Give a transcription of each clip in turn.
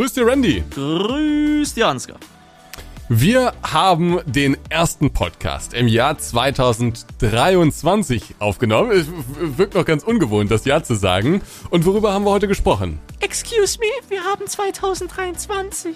Grüß dir, Randy. Grüß dir, Ansgar. Wir haben den ersten Podcast im Jahr 2023 aufgenommen. Es wirkt noch ganz ungewohnt, das Jahr zu sagen. Und worüber haben wir heute gesprochen? Excuse me, wir haben 2023.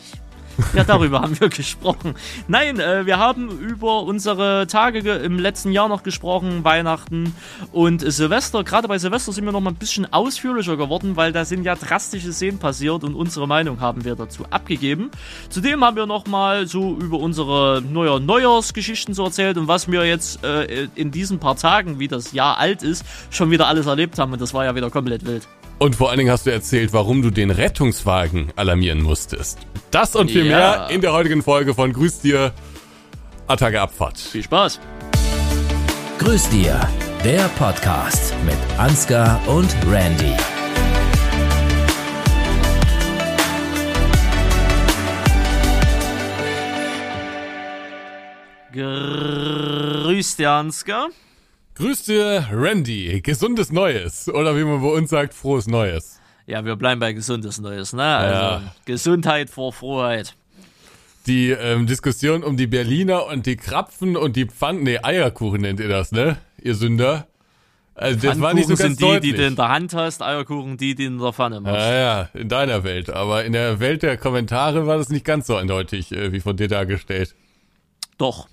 Ja, darüber haben wir gesprochen. Nein, äh, wir haben über unsere Tage im letzten Jahr noch gesprochen, Weihnachten und Silvester. Gerade bei Silvester sind wir noch mal ein bisschen ausführlicher geworden, weil da sind ja drastische Szenen passiert und unsere Meinung haben wir dazu abgegeben. Zudem haben wir noch mal so über unsere neue Neujahrsgeschichten so erzählt und was wir jetzt äh, in diesen paar Tagen, wie das Jahr alt ist, schon wieder alles erlebt haben und das war ja wieder komplett wild. Und vor allen Dingen hast du erzählt, warum du den Rettungswagen alarmieren musstest. Das und viel ja. mehr in der heutigen Folge von Grüß dir, Attacke Abfahrt. Viel Spaß. Grüß dir, der Podcast mit Ansgar und Randy. Grüß dir, Ansgar. Grüß dir, Randy. Gesundes Neues. Oder wie man bei uns sagt, frohes Neues. Ja, wir bleiben bei gesundes Neues, ne? Also ja. Gesundheit vor Frohheit. Die ähm, Diskussion um die Berliner und die Krapfen und die Pfannen, nee, Eierkuchen nennt ihr das, ne? Ihr Sünder. Also das war nicht so ganz sind die, deutlich. die du in der Hand hast, Eierkuchen, die, die in der Pfanne machst. Ja, ja, in deiner Welt. Aber in der Welt der Kommentare war das nicht ganz so eindeutig, äh, wie von dir dargestellt. Doch.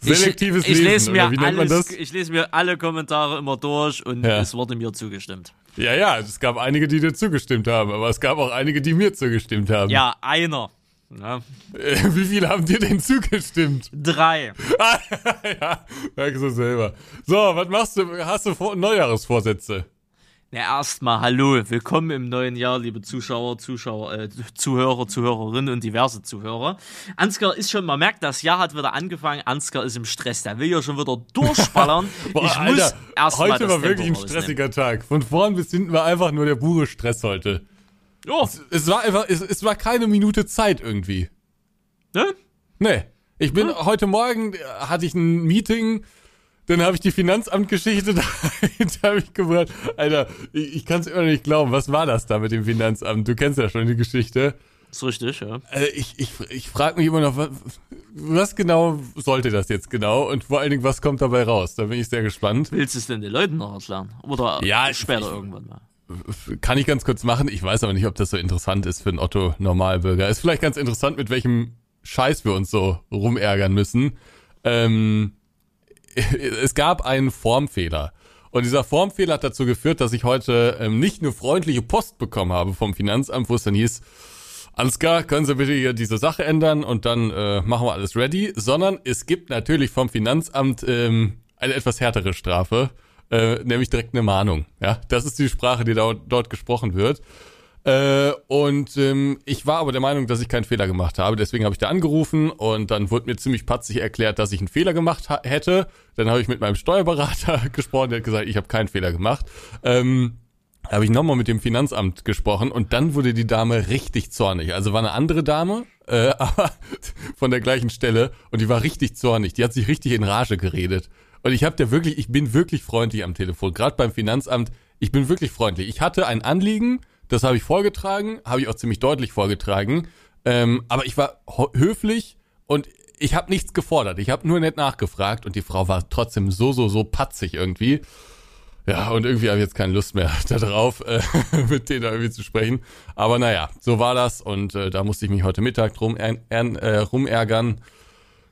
Selektives ich, ich Lesen, lese mir alles, Ich lese mir alle Kommentare immer durch und ja. es wurde mir zugestimmt. Ja, ja, es gab einige, die dir zugestimmt haben, aber es gab auch einige, die mir zugestimmt haben. Ja, einer. Ja. Wie viele haben dir denn zugestimmt? Drei. ja, merkst du selber. So, was machst du? Hast du Neujahresvorsätze? Na, erstmal hallo, willkommen im neuen Jahr, liebe Zuschauer, Zuschauer, äh, Zuhörer, Zuhörerinnen und diverse Zuhörer. Ansgar ist schon, man merkt, das Jahr hat wieder angefangen, Ansgar ist im Stress, der will ja schon wieder durchballern. Boah, ich Alter, muss erstmal Heute war wirklich ein stressiger rausnehmen. Tag. Von vorn bis hinten war einfach nur der pure Stress heute. Oh. Es, es war einfach, es, es, war keine Minute Zeit irgendwie. Ne? Nee. Ich bin, hm? heute Morgen hatte ich ein Meeting, dann habe ich die Finanzamtgeschichte dahinter mich gebracht. Alter, ich, ich kann es immer noch nicht glauben. Was war das da mit dem Finanzamt? Du kennst ja schon die Geschichte. ist richtig, ja. Also ich ich, ich frage mich immer noch, was, was, genau sollte das jetzt genau? Und vor allen Dingen, was kommt dabei raus? Da bin ich sehr gespannt. Willst du es denn den Leuten noch erklären? Oder ja, später ich, irgendwann mal? Kann ich ganz kurz machen. Ich weiß aber nicht, ob das so interessant ist für einen Otto-Normalbürger. Ist vielleicht ganz interessant, mit welchem Scheiß wir uns so rumärgern müssen. Ähm, es gab einen Formfehler. Und dieser Formfehler hat dazu geführt, dass ich heute ähm, nicht nur freundliche Post bekommen habe vom Finanzamt, wo es dann hieß, Ansgar, können Sie bitte hier diese Sache ändern und dann äh, machen wir alles ready, sondern es gibt natürlich vom Finanzamt ähm, eine etwas härtere Strafe, äh, nämlich direkt eine Mahnung. Ja, das ist die Sprache, die da, dort gesprochen wird. Äh, und ähm, ich war aber der Meinung, dass ich keinen Fehler gemacht habe. Deswegen habe ich da angerufen und dann wurde mir ziemlich patzig erklärt, dass ich einen Fehler gemacht hätte. Dann habe ich mit meinem Steuerberater gesprochen, der hat gesagt, ich habe keinen Fehler gemacht. Ähm, habe ich nochmal mit dem Finanzamt gesprochen und dann wurde die Dame richtig zornig. Also war eine andere Dame, äh, aber von der gleichen Stelle und die war richtig zornig. Die hat sich richtig in Rage geredet. Und ich habe der wirklich, ich bin wirklich freundlich am Telefon, gerade beim Finanzamt. Ich bin wirklich freundlich. Ich hatte ein Anliegen, das habe ich vorgetragen, habe ich auch ziemlich deutlich vorgetragen. Ähm, aber ich war höflich und ich habe nichts gefordert. Ich habe nur nett nachgefragt und die Frau war trotzdem so, so, so patzig irgendwie. Ja, und irgendwie habe ich jetzt keine Lust mehr darauf, äh, mit denen irgendwie zu sprechen. Aber naja, so war das und äh, da musste ich mich heute Mittag drum äh, rumärgern.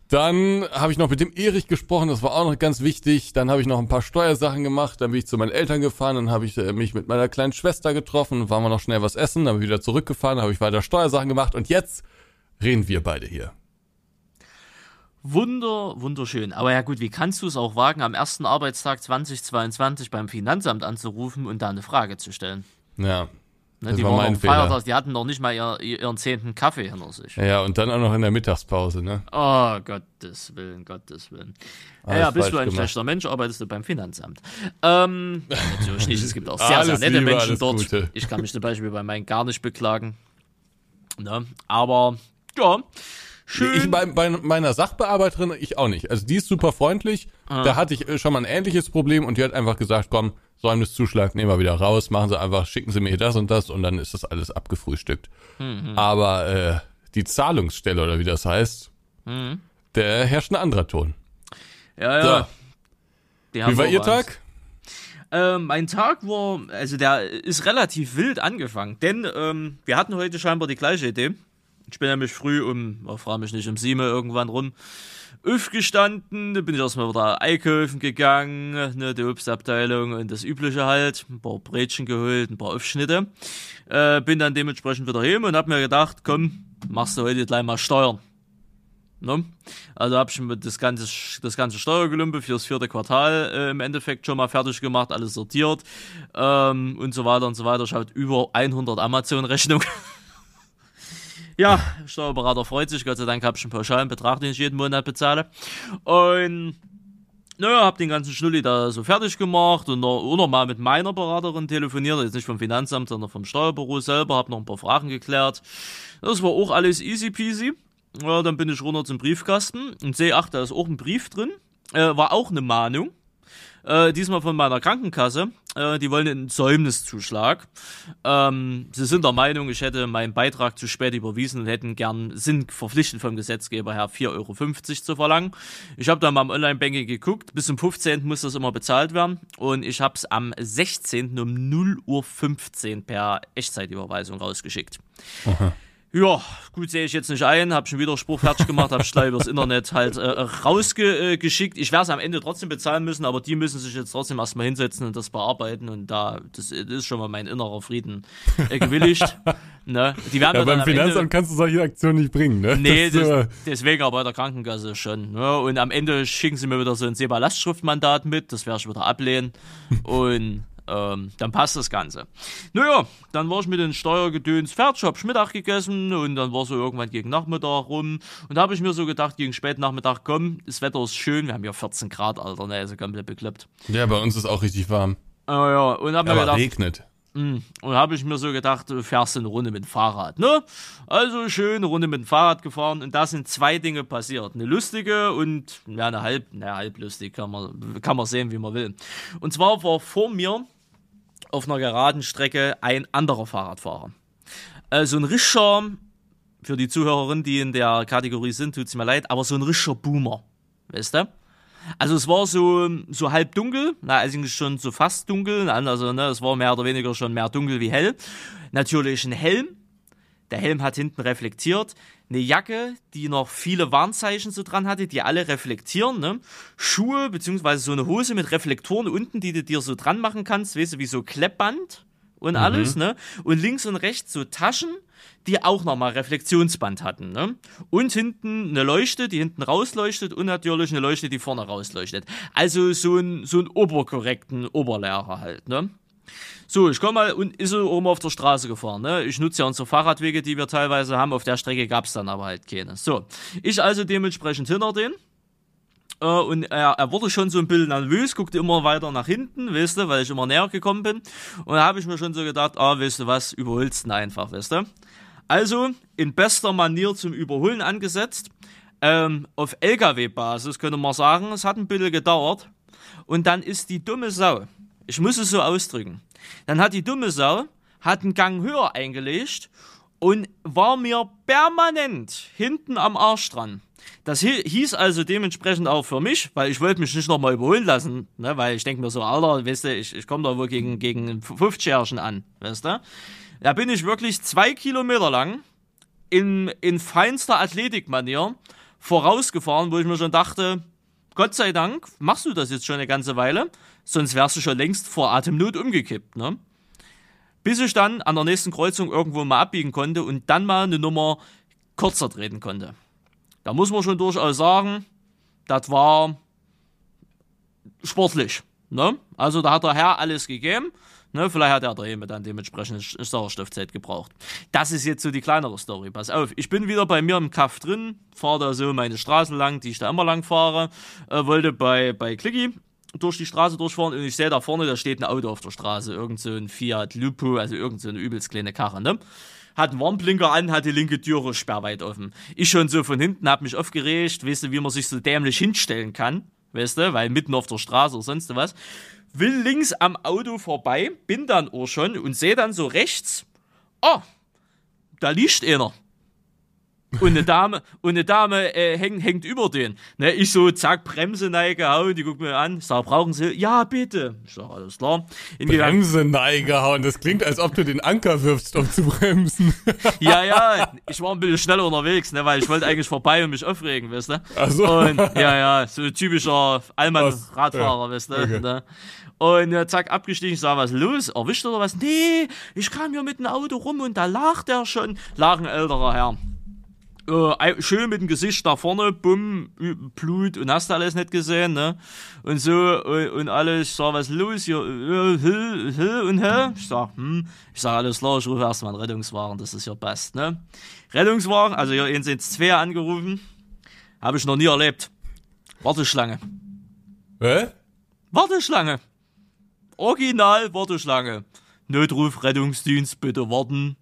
Dann habe ich noch mit dem Erich gesprochen, das war auch noch ganz wichtig. Dann habe ich noch ein paar Steuersachen gemacht, dann bin ich zu meinen Eltern gefahren, dann habe ich äh, mich mit meiner kleinen Schwester getroffen, waren wir noch schnell was essen, dann bin ich wieder zurückgefahren, habe ich weiter Steuersachen gemacht und jetzt reden wir beide hier. Wunder, wunderschön. Aber ja gut, wie kannst du es auch wagen, am ersten Arbeitstag 2022 beim Finanzamt anzurufen und da eine Frage zu stellen? Ja, Ne, die war waren mein Feiertag, die hatten noch nicht mal ihr, ihren zehnten Kaffee hinter sich. Ja, und dann auch noch in der Mittagspause, ne? Oh, Gottes Willen, Gottes Willen. Alles ja, bist du ein gemacht. schlechter Mensch, arbeitest du beim Finanzamt. Ähm, natürlich nicht, es gibt auch sehr, sehr nette Liebe, Menschen dort. Gute. Ich kann mich zum Beispiel bei meinen gar nicht beklagen. Ne? Aber, ja, schön. Ich bei, bei meiner Sachbearbeiterin, ich auch nicht. Also die ist super freundlich. Ah. Da hatte ich schon mal ein ähnliches Problem und die hat einfach gesagt, komm, Säumniszuschlag nehmen wir wieder raus, machen sie einfach, schicken sie mir das und das und dann ist das alles abgefrühstückt. Mhm. Aber äh, die Zahlungsstelle oder wie das heißt, Mhm. der herrscht ein anderer Ton. Ja, So. ja. Haben Wie war ihr. Tag? Ähm, mein Tag war, also der ist relativ wild angefangen, denn ähm, wir hatten heute scheinbar die gleiche Idee. Ich bin nämlich früh um, oh, frage mich nicht, um sieben irgendwann rum aufgestanden, dann bin ich erstmal wieder einkaufen gegangen, ne, die Obstabteilung und das Übliche halt, ein paar Brötchen geholt, ein paar Aufschnitte. Äh, bin dann dementsprechend wieder heim und hab mir gedacht, komm, machst du heute gleich mal Steuern. Ne? Also habe ich mir das ganze, das ganze Steuergelümpe fürs vierte Quartal äh, im Endeffekt schon mal fertig gemacht, alles sortiert ähm, und so weiter und so weiter. Ich habe über 100 Amazon-Rechnungen. Ja, Steuerberater freut sich, Gott sei Dank habe ich einen pauschalen Betrag, den ich jeden Monat bezahle. Und naja, hab den ganzen Schnulli da so fertig gemacht und noch, noch mal mit meiner Beraterin telefoniert, jetzt nicht vom Finanzamt, sondern vom Steuerbüro selber, hab noch ein paar Fragen geklärt. Das war auch alles easy peasy. Ja, dann bin ich runter zum Briefkasten und sehe, ach, da ist auch ein Brief drin. Äh, war auch eine Mahnung. Äh, diesmal von meiner Krankenkasse. Äh, die wollen einen Säumniszuschlag. Ähm, sie sind der Meinung, ich hätte meinen Beitrag zu spät überwiesen und hätten gern, sind verpflichtet vom Gesetzgeber her 4,50 Euro zu verlangen. Ich habe dann mal im Online-Banking geguckt. Bis zum 15. muss das immer bezahlt werden. Und ich habe es am 16. um 0.15 Uhr per Echtzeitüberweisung rausgeschickt. Ja, gut sehe ich jetzt nicht ein, habe schon Widerspruch fertig gemacht, habe gleich übers Internet halt äh, rausgeschickt. Ich werde es am Ende trotzdem bezahlen müssen, aber die müssen sich jetzt trotzdem erstmal hinsetzen und das bearbeiten und da, das, das ist schon mal mein innerer Frieden äh, gewilligt. ne? Die werden Ja, beim am Finanzamt Ende, kannst du solche Aktionen nicht bringen, ne? Nee, Das das, äh, deswegen aber bei der Krankenkasse schon. Ne? Und am Ende schicken sie mir wieder so ein SEPA-Lastschriftmandat mit, das werde ich wieder ablehnen. Und ähm, dann passt das Ganze. Naja, dann war ich mit den Steuergedöns fertig, hab Mittag gegessen und dann war so irgendwann gegen Nachmittag rum. Und da habe ich mir so gedacht, gegen Spätnachmittag, komm, das Wetter ist schön, wir haben ja 14 Grad, Alter, ne, also komplett bekloppt. ja, bei uns ist auch richtig warm. Ah ja, und hab mir Aber gedacht, regnet. und habe ich mir so gedacht, du fährst eine Runde mit dem Fahrrad, ne? Also schön eine Runde mit dem Fahrrad gefahren und da sind zwei Dinge passiert. Eine lustige und ja, eine halb, na, halblustig, kann man, kann man sehen, wie man will. Und zwar war vor mir auf einer geraden Strecke ein anderer Fahrradfahrer. Äh, so ein richtiger, für die Zuhörerinnen, die in der Kategorie sind, tut's mir leid, aber so ein richtiger Boomer, weißt du? Also es war so, so halb dunkel, na, eigentlich schon so fast dunkel, also ne, es war mehr oder weniger schon mehr dunkel wie hell. Natürlich ein Helm, der Helm hat hinten reflektiert, eine Jacke, die noch viele Warnzeichen so dran hatte, die alle reflektieren, ne? Schuhe, beziehungsweise so eine Hose mit Reflektoren unten, die du dir so dran machen kannst, weißt du, wie so Kleppband und alles, ne? Und links und rechts so Taschen, die auch nochmal Reflexionsband hatten, ne? Und hinten eine Leuchte, die hinten rausleuchtet und natürlich eine Leuchte, die vorne rausleuchtet. Also so ein, so ein oberkorrekten Oberlehrer halt, ne? So, ich komme mal und ist so oben auf der Straße gefahren. Ne? Ich nutze ja unsere Fahrradwege, die wir teilweise haben. Auf der Strecke gab es dann aber halt keine. So, ich also dementsprechend hinter den. Äh, und er, er wurde schon so ein bisschen nervös, guckte immer weiter nach hinten, weißt du, weil ich immer näher gekommen bin. Und da habe ich mir schon so gedacht, ah, weißt du was, überholst ihn einfach, weißt du. Also, in bester Manier zum Überholen angesetzt. Ähm, auf LKW-Basis könnte man sagen, es hat ein bisschen gedauert. Und dann ist die dumme Sau, ich muss es so ausdrücken, dann hat die dumme Sau, hat einen Gang höher eingelegt und war mir permanent hinten am Arsch dran. Das hi- hieß also dementsprechend auch für mich, weil ich wollte mich nicht nochmal überholen lassen, ne, weil ich denke mir so, Alter, weißt du, ich, ich komme da wohl gegen, gegen einen 50-Jährigen an, weißt du. Da bin ich wirklich zwei Kilometer lang in, in feinster Athletikmanier vorausgefahren, wo ich mir schon dachte, Gott sei Dank machst du das jetzt schon eine ganze Weile, sonst wärst du schon längst vor Atemnot umgekippt, ne? Bis ich dann an der nächsten Kreuzung irgendwo mal abbiegen konnte und dann mal eine Nummer kürzer treten konnte. Da muss man schon durchaus sagen, das war sportlich. Ne? Also da hat der Herr alles gegeben. Ne? Vielleicht hat er der Heme dann dementsprechend Sauerstoffzeit gebraucht. Das ist jetzt so die kleinere Story. Pass auf, ich bin wieder bei mir im Kaff drin, fahre da so meine Straßen lang, die ich da immer lang fahre, äh, wollte bei, bei Clicky durch die Straße durchfahren und ich sehe da vorne, da steht ein Auto auf der Straße, irgend so ein Fiat Lupo, also irgend so eine übelst kleine Karre, ne? Hat einen Warnblinker an, hat die linke Türe sperrweit offen. Ich schon so von hinten, hab mich aufgeregt, weißt du, wie man sich so dämlich hinstellen kann, weißt du, weil mitten auf der Straße oder sonst was. Will links am Auto vorbei, bin dann auch schon und sehe dann so rechts, oh, da liegt einer. Und eine Dame, und eine Dame äh, hängt, hängt über den. Ne, ich so, zack, Bremse gehauen, die guckt mir an, sag, brauchen Sie? Ja, bitte. Ich sag, alles klar. Hingegangen. Bremse gehauen, das klingt, als ob du den Anker wirfst, um zu bremsen. ja, ja, ich war ein bisschen schneller unterwegs, ne, weil ich wollte eigentlich vorbei und mich aufregen, weißt du? Ach so. Und, ja, ja, so typischer Allmann-Radfahrer, ja, weißt du? Okay. Ne? Und ja, zack, abgestiegen, ich sag, was los? Erwischt oder was? Nee, ich kam hier mit dem Auto rum und da lag der schon. Lag ein älterer Herr äh, schön mit dem Gesicht nach vorne, bumm, Blut und hast du alles nicht gesehen, ne? Und so und, und alles, ich sag, was ist los hier? Äh, Hill, Hill und Hill? Ich sag, hm, ich sag, alles klar, ich rufe erstmal einen Rettungswagen, dass es hier passt, ne? Rettungswagen, also hier sind zwei angerufen, habe ich noch nie erlebt. Warteschlange. Hä? Warteschlange. Original Warteschlange. Notruf, Rettungsdienst, bitte warten.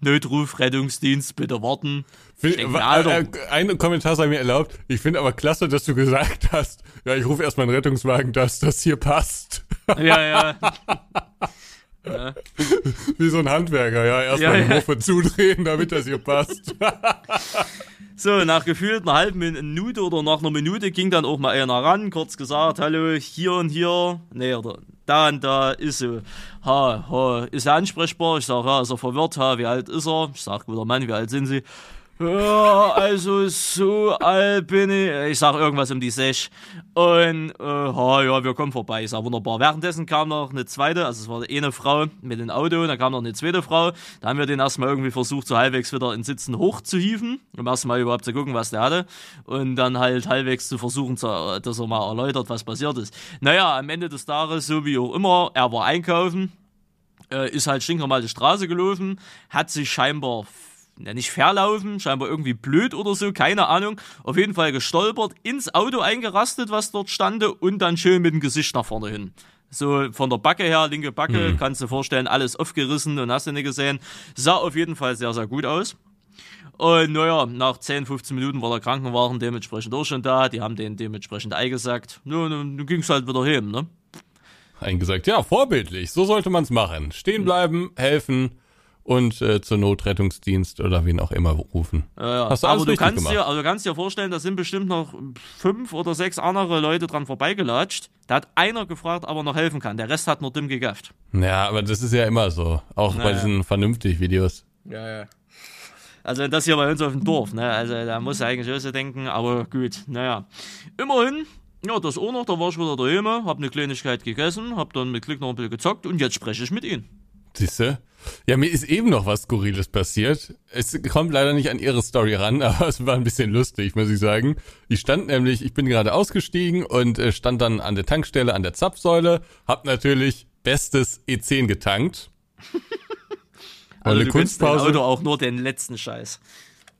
Notruf, Rettungsdienst, bitte warten. Find, äh, ein Kommentar sei mir erlaubt. Ich finde aber klasse, dass du gesagt hast, ja, ich rufe erstmal einen Rettungswagen, dass das hier passt. Ja, ja. ja. Wie so ein Handwerker, ja, erstmal ja, die Wurfe zudrehen, damit das hier passt. so, nach gefühlt einer halben Minute oder nach einer Minute ging dann auch mal einer ran, kurz gesagt, hallo, hier und hier, nee, oder da und da ist so, ha, ha, ist er ansprechbar? Ich sage, ja, ist er verwirrt, ha, wie alt ist er? Ich sage, guter Mann, wie alt sind Sie? Also so alt bin ich. Ich sag irgendwas um die Sech. Und, äh, ja, wir kommen vorbei. Ich sag wunderbar. Währenddessen kam noch eine zweite, also es war eine Frau mit dem Auto, dann kam noch eine zweite Frau. Da haben wir den erstmal irgendwie versucht, so halbwegs wieder in Sitzen hochzuhieven, um erstmal überhaupt zu gucken, was der hatte. Und dann halt halbwegs zu versuchen, dass er mal erläutert, was passiert ist. Naja, am Ende des Tages, so wie auch immer, er war einkaufen, äh, ist halt stinknormal die Straße gelaufen, hat sich scheinbar nicht verlaufen, scheinbar irgendwie blöd oder so, keine Ahnung. Auf jeden Fall gestolpert, ins Auto eingerastet, was dort stande und dann schön mit dem Gesicht nach vorne hin. So von der Backe her, linke Backe, mhm. kannst du vorstellen, alles aufgerissen und hast du nicht gesehen. Sah auf jeden Fall sehr, sehr gut aus. Und naja, nach 10, 15 Minuten war der Krankenwagen dementsprechend auch schon da. Die haben den dementsprechend eingesackt. Nun, nun ging es halt wieder hin, ne? Eingesackt, ja, vorbildlich. So sollte man es machen. Stehen bleiben, helfen und äh, zur Notrettungsdienst oder wen auch immer rufen. Ja, ja. Hast du alles Aber du kannst, dir, also du kannst dir vorstellen, da sind bestimmt noch fünf oder sechs andere Leute dran vorbeigelatscht. Da hat einer gefragt, ob er noch helfen kann. Der Rest hat nur dumm gegafft. Ja, aber das ist ja immer so. Auch naja. bei diesen vernünftig Videos. Ja, ja. Also das hier bei uns auf dem Dorf, ne? Also da muss eigentlich auch so denken, aber gut, naja. Immerhin, ja, das auch noch, da war ich wieder daheim, hab eine Kleinigkeit gegessen, hab dann mit Glück noch ein bisschen gezockt und jetzt spreche ich mit Ihnen. Siehste? Ja, mir ist eben noch was Skurriles passiert. Es kommt leider nicht an ihre Story ran, aber es war ein bisschen lustig, muss ich sagen. Ich stand nämlich, ich bin gerade ausgestiegen und äh, stand dann an der Tankstelle, an der Zapfsäule, hab natürlich bestes E10 getankt. also eine Kunstpause. Auto auch nur den letzten Scheiß.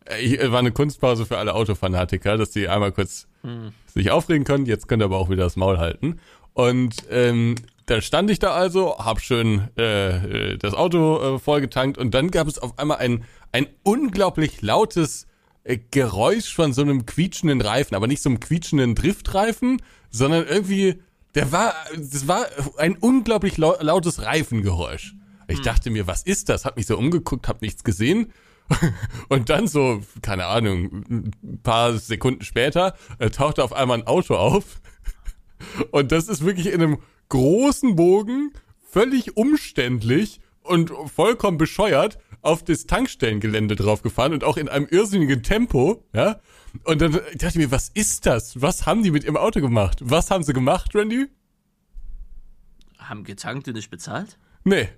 Äh, ich, äh, war eine Kunstpause für alle Autofanatiker, dass die einmal kurz hm. sich aufregen können. Jetzt könnt ihr aber auch wieder das Maul halten. Und ähm, dann stand ich da also, hab schön äh, äh, das Auto äh, vollgetankt und dann gab es auf einmal ein, ein unglaublich lautes äh, Geräusch von so einem quietschenden Reifen, aber nicht so einem quietschenden Driftreifen, sondern irgendwie, der war, das war ein unglaublich lautes Reifengeräusch. Ich hm. dachte mir, was ist das? Hab mich so umgeguckt, hab nichts gesehen. Und dann so, keine Ahnung, ein paar Sekunden später äh, tauchte auf einmal ein Auto auf. Und das ist wirklich in einem großen Bogen, völlig umständlich und vollkommen bescheuert auf das Tankstellengelände draufgefahren und auch in einem irrsinnigen Tempo, ja. Und dann dachte ich mir, was ist das? Was haben die mit ihrem Auto gemacht? Was haben sie gemacht, Randy? Haben getankt und nicht bezahlt? Nee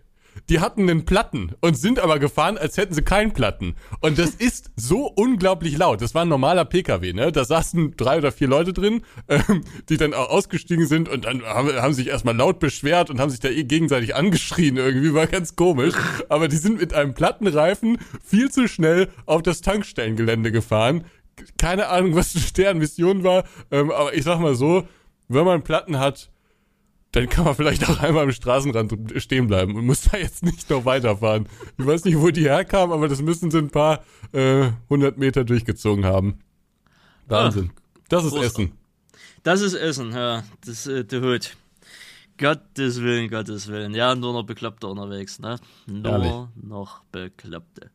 die hatten einen Platten und sind aber gefahren, als hätten sie keinen Platten. Und das ist so unglaublich laut. Das war ein normaler PKW, ne? Da saßen drei oder vier Leute drin, ähm, die dann auch ausgestiegen sind und dann haben, haben sich erstmal laut beschwert und haben sich da eh gegenseitig angeschrien. Irgendwie war ganz komisch. Aber die sind mit einem Plattenreifen viel zu schnell auf das Tankstellengelände gefahren. Keine Ahnung, was deren Mission war. Ähm, aber ich sag mal so, wenn man Platten hat, dann kann man vielleicht auch einmal am Straßenrand stehen bleiben und muss da jetzt nicht noch weiterfahren. Ich weiß nicht, wo die herkamen, aber das müssen sie ein paar äh, hundert Meter durchgezogen haben. Wahnsinn. Ah, das ist Essen. Das ist Essen, ja. Das äh, der Hut. Gottes Willen, Gottes Willen. Ja, nur noch Bekloppte unterwegs, ne? Nur Ehrlich. noch Bekloppte.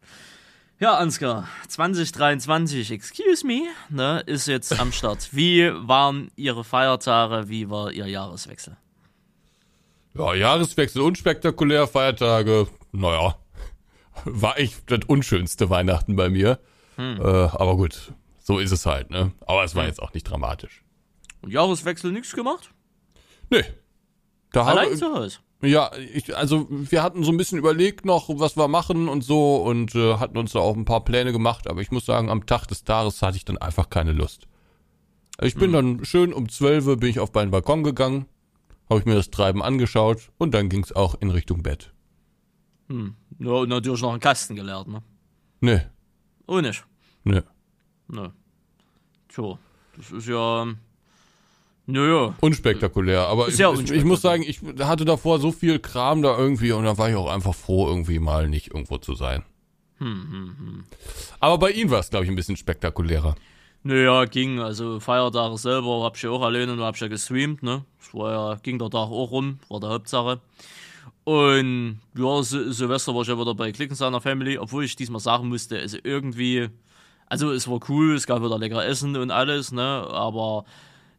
Ja, Ansgar, 2023, excuse me, ne, ist jetzt am Start. Wie waren Ihre Feiertage? Wie war Ihr Jahreswechsel? Ja, Jahreswechsel unspektakulär, Feiertage, naja, war echt das unschönste Weihnachten bei mir. Hm. Äh, aber gut, so ist es halt, ne? Aber es war jetzt auch nicht dramatisch. Und Jahreswechsel nichts gemacht? Nee. Da Allein habe, zu Hause. ja, ich, also wir hatten so ein bisschen überlegt noch, was wir machen und so und äh, hatten uns da auch ein paar Pläne gemacht, aber ich muss sagen, am Tag des Tages hatte ich dann einfach keine Lust. Ich bin dann schön um 12 Uhr bin ich auf meinen Balkon gegangen, habe ich mir das Treiben angeschaut und dann ging's auch in Richtung Bett. Ja, und natürlich noch einen Kasten geleert, ne? Nee, Oh, nicht. nee. Ne. Tja, das ist ja. Naja. Unspektakulär, aber ich, Sehr ich, muss sagen, ich hatte davor so viel Kram da irgendwie und da war ich auch einfach froh, irgendwie mal nicht irgendwo zu sein. Aber bei Ihnen war es, glaube ich, ein bisschen spektakulärer. Naja, ging. Also Feiertage selber hab ich ja auch alleine und hab ich ja gestreamt, ne? Das war ja, ging der Tag auch rum, war der Hauptsache. Und ja, Sil Silvester war ich ja wieder bei Click seiner Family, obwohl ich diesmal sagen musste, also irgendwie, also es war cool, es gab wieder lecker Essen und alles, ne? Aber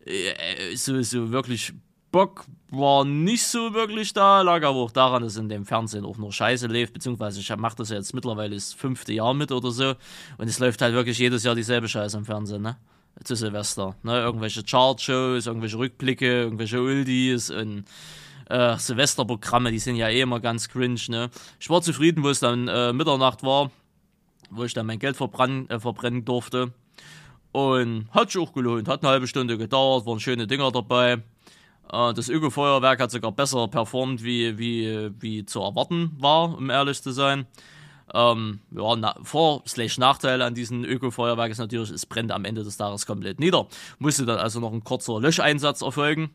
äh, so, so wirklich Bock war nicht so wirklich da, lag aber auch daran, dass in dem Fernsehen auch nur Scheiße lief, beziehungsweise ich mache das ja jetzt mittlerweile das fünfte Jahr mit oder so und es läuft halt wirklich jedes Jahr dieselbe Scheiße im Fernsehen, ne? Zu Silvester, ne? Irgendwelche Chartshows, irgendwelche Rückblicke, irgendwelche Oldies und äh, Silvesterprogramme, die sind ja eh immer ganz cringe, ne? Ich war zufrieden, wo es dann äh, Mitternacht war, wo ich dann mein Geld verbrann, äh, verbrennen durfte. Und hat sich auch gelohnt, hat eine halbe Stunde gedauert, waren schöne Dinger dabei. Äh, Das Öko-Feuerwerk hat sogar besser performt, wie, wie, wie zu erwarten war, um ehrlich zu sein. Ähm, ja, na, Vor- slash Nachteile an diesem Öko-Feuerwerk ist natürlich, es brennt am Ende des Tages komplett nieder. Musste dann also noch ein kurzer Löscheinsatz erfolgen.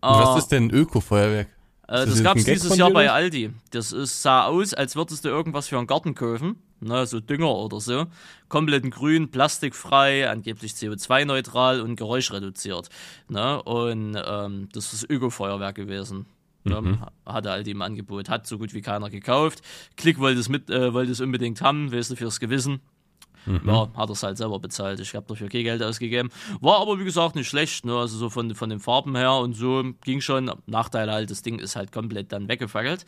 Was ist denn ein Öko-Feuerwerk? Äh, das das gab es dieses Jahr bei? Aldi. Das ist, sah aus, als würdest du irgendwas für einen Garten kaufen. Ne, so Dünger oder so. Komplett in grün, plastikfrei, angeblich CO2-neutral und geräuschreduziert. Ne? Und ähm, das ist Öko-Feuerwerk gewesen. Ne? Mhm. Hatte Aldi im Angebot. Hat so gut wie keiner gekauft. Klick wollte es, mit, äh, wollte es unbedingt haben, weißt du, fürs Gewissen. Ja, hat er es halt selber bezahlt. Ich habe dafür kein Geld ausgegeben. War aber, wie gesagt, nicht schlecht. Ne? Also so von, von den Farben her und so ging schon. Nachteil halt, das Ding ist halt komplett dann weggefackelt.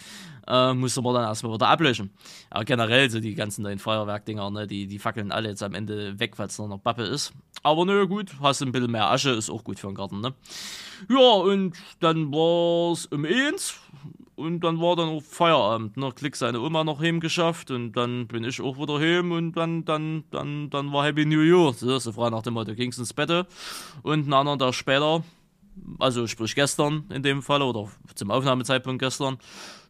Äh, musste man dann erstmal wieder ablöschen. Aber generell, so die ganzen neuen Feuerwerkdinger, ne? die, die fackeln alle jetzt am Ende weg, weil es nur noch Pappe ist. Aber nö, gut, hast ein bisschen mehr Asche, ist auch gut für den Garten, ne? Ja, und dann war es um eins und dann war dann auch Feierabend. Ne? Klick seine Oma noch heim geschafft und dann bin ich auch wieder heim und dann, dann, dann, dann war Happy New Year. So, so frei nach dem Motto, ging's ins Bett und einen anderen Tag später, also sprich gestern in dem Fall oder zum Aufnahmezeitpunkt gestern,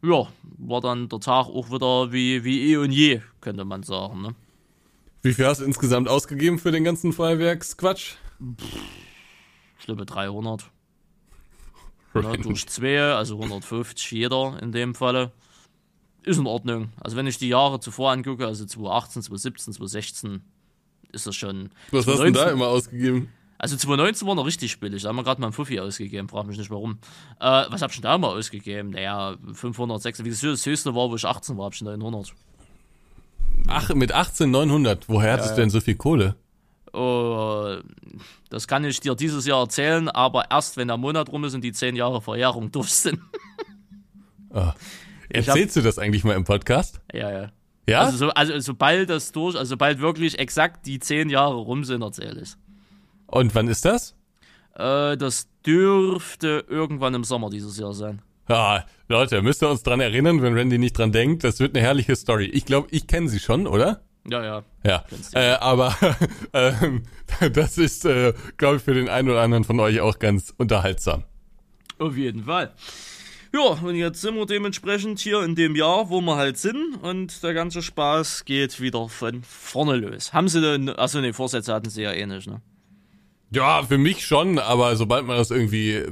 ja, war dann der Tag auch wieder wie, wie eh und je, könnte man sagen. Ne? Wie viel hast du insgesamt ausgegeben für den ganzen Feuerwerksquatsch? Ich glaube 300. Ja, durch zwei, also 150 jeder in dem Falle. Ist in Ordnung. Also wenn ich die Jahre zuvor angucke, also 2018, 2017, 2016, ist das schon. Was hast du denn da 2019 immer ausgegeben? Also 2019 war noch richtig billig, da haben wir gerade mal einen Fuffi ausgegeben, frag mich nicht warum. Äh, was hab ich denn da mal ausgegeben? Naja, 500, 600, wie das höchste war, wo ich 18 war, hab ich 900. Ach, mit 18, 900. Woher hattest du denn so viel Kohle? Äh, das kann ich dir dieses Jahr erzählen, aber erst wenn der Monat rum ist und die 10 Jahre Verjährung durch sind. Erzählst du das eigentlich mal im Podcast? ja, ja. Ja? Also, so, also sobald das durch, also sobald wirklich exakt die 10 Jahre rum sind, erzähle ich Und wann ist das? äh, Das dürfte irgendwann im Sommer dieses Jahr sein. Ja, Leute, müsst ihr uns dran erinnern, wenn Randy nicht dran denkt. Das wird eine herrliche Story. Ich glaube, ich kenne sie schon, oder? Ja, ja. Ja, äh, aber ähm, das ist, äh, glaube ich, für den einen oder anderen von euch auch ganz unterhaltsam. Auf jeden Fall. Ja, und jetzt sind wir dementsprechend hier in dem Jahr, wo wir halt sind und der ganze Spaß geht wieder von vorne los. Haben Sie denn, achso, ne, Vorsätze hatten Sie ja eh nicht, ne? Ja, für mich schon, aber sobald man das irgendwie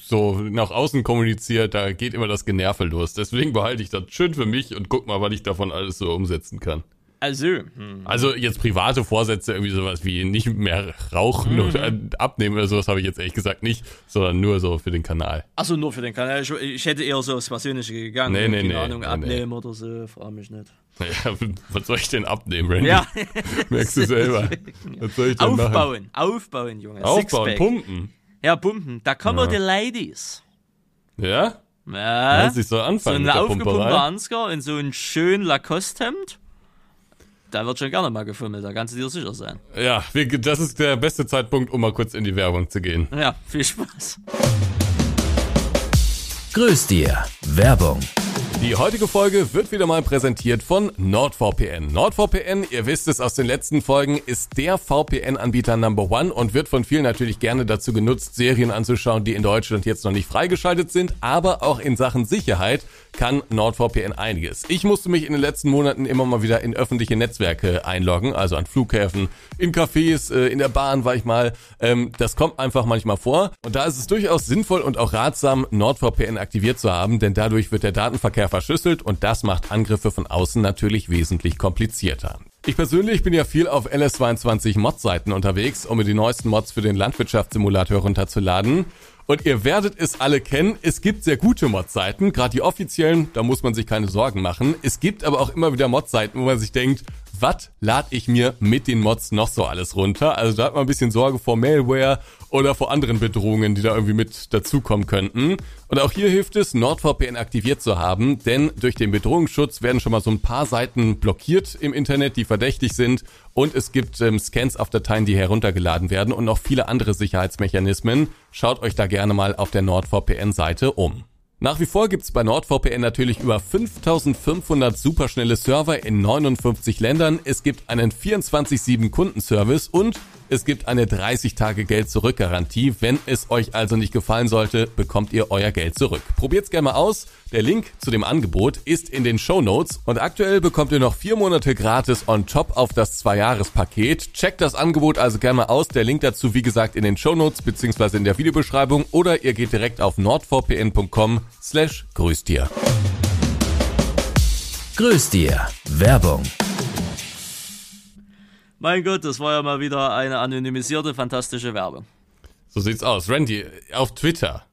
so nach außen kommuniziert, da geht immer das Generve los. Deswegen behalte ich das schön für mich und guck mal, was ich davon alles so umsetzen kann. Also, hm. Also jetzt private Vorsätze, irgendwie sowas wie nicht mehr rauchen Mhm. oder abnehmen oder sowas habe ich jetzt ehrlich gesagt nicht, sondern nur so für den Kanal. Achso, nur für den Kanal. Ich, ich hätte eher so aufs Persönliche gegangen. Nee, nee, Keine nee, Ahnung, nee, abnehmen oder so, frag mich nicht. Naja, was soll ich denn abnehmen, Randy? Ja, Merkst du selber. Was soll ich denn machen? aufbauen, aufbauen, Junge. Aufbauen, Sixpack. pumpen. Ja, pumpen. Da kommen die Ladies. Ja? Ja, Lass dich so so anfangen ein mit der aufgepumpter. Ansgar in so ein schön Lacoste-Hemd. Da wird schon gerne mal gefummelt, da kannst du dir sicher sein. Ja, wir, das ist der beste Zeitpunkt, um mal kurz in die Werbung zu gehen. Ja, viel Spaß. Grüß dir. Werbung. Die heutige Folge wird wieder mal präsentiert von NordVPN. NordVPN, ihr wisst es aus den letzten Folgen, ist der VPN-Anbieter Number One und wird von vielen natürlich gerne dazu genutzt, Serien anzuschauen, die in Deutschland jetzt noch nicht freigeschaltet sind. Aber auch in Sachen Sicherheit kann NordVPN einiges. Ich musste mich in den letzten Monaten immer mal wieder in öffentliche Netzwerke einloggen, also an Flughäfen, in Cafés, äh, in der Bahn war ich mal. Ähm, das kommt einfach manchmal vor. Und da ist es durchaus sinnvoll und auch ratsam, NordVPN aktiviert zu haben, denn dadurch wird der Datenverkehr verschlüsselt und das macht Angriffe von außen natürlich wesentlich komplizierter. Ich persönlich bin ja viel auf LS22 Mod-Seiten unterwegs, um mir die neuesten Mods für den Landwirtschaftssimulator runterzuladen. Und ihr werdet es alle kennen, es gibt sehr gute Mod-Seiten, gerade die offiziellen, da muss man sich keine Sorgen machen. Es gibt aber auch immer wieder Mod-Seiten, wo man sich denkt, was lade ich mir mit den Mods noch so alles runter? Also da hat man ein bisschen Sorge vor Malware oder vor anderen Bedrohungen, die da irgendwie mit dazukommen könnten. Und auch hier hilft es, NordVPN aktiviert zu haben, denn durch den Bedrohungsschutz werden schon mal so ein paar Seiten blockiert im Internet, die verdächtig sind. Und es gibt ähm, Scans auf Dateien, die heruntergeladen werden und noch viele andere Sicherheitsmechanismen. Schaut euch da gerne mal auf der NordVPN-Seite um. Nach wie vor gibt's bei NordVPN natürlich über 5500 superschnelle Server in 59 Ländern. Es gibt einen 24-7 Kundenservice und es gibt eine 30-Tage-Geld-Zurück-Garantie. Wenn es euch also nicht gefallen sollte, bekommt ihr euer Geld zurück. Probiert's gerne mal aus. Der Link zu dem Angebot ist in den Show und aktuell bekommt ihr noch vier Monate gratis on top auf das Zwei-Jahres-Paket. Checkt das Angebot also gerne mal aus. Der Link dazu, wie gesagt, in den Show Notes in der Videobeschreibung oder ihr geht direkt auf nordvpn.com slash grüß dir. Grüß dir. Werbung. Mein Gott, das war ja mal wieder eine anonymisierte, fantastische Werbung. So sieht's aus. Randy, auf Twitter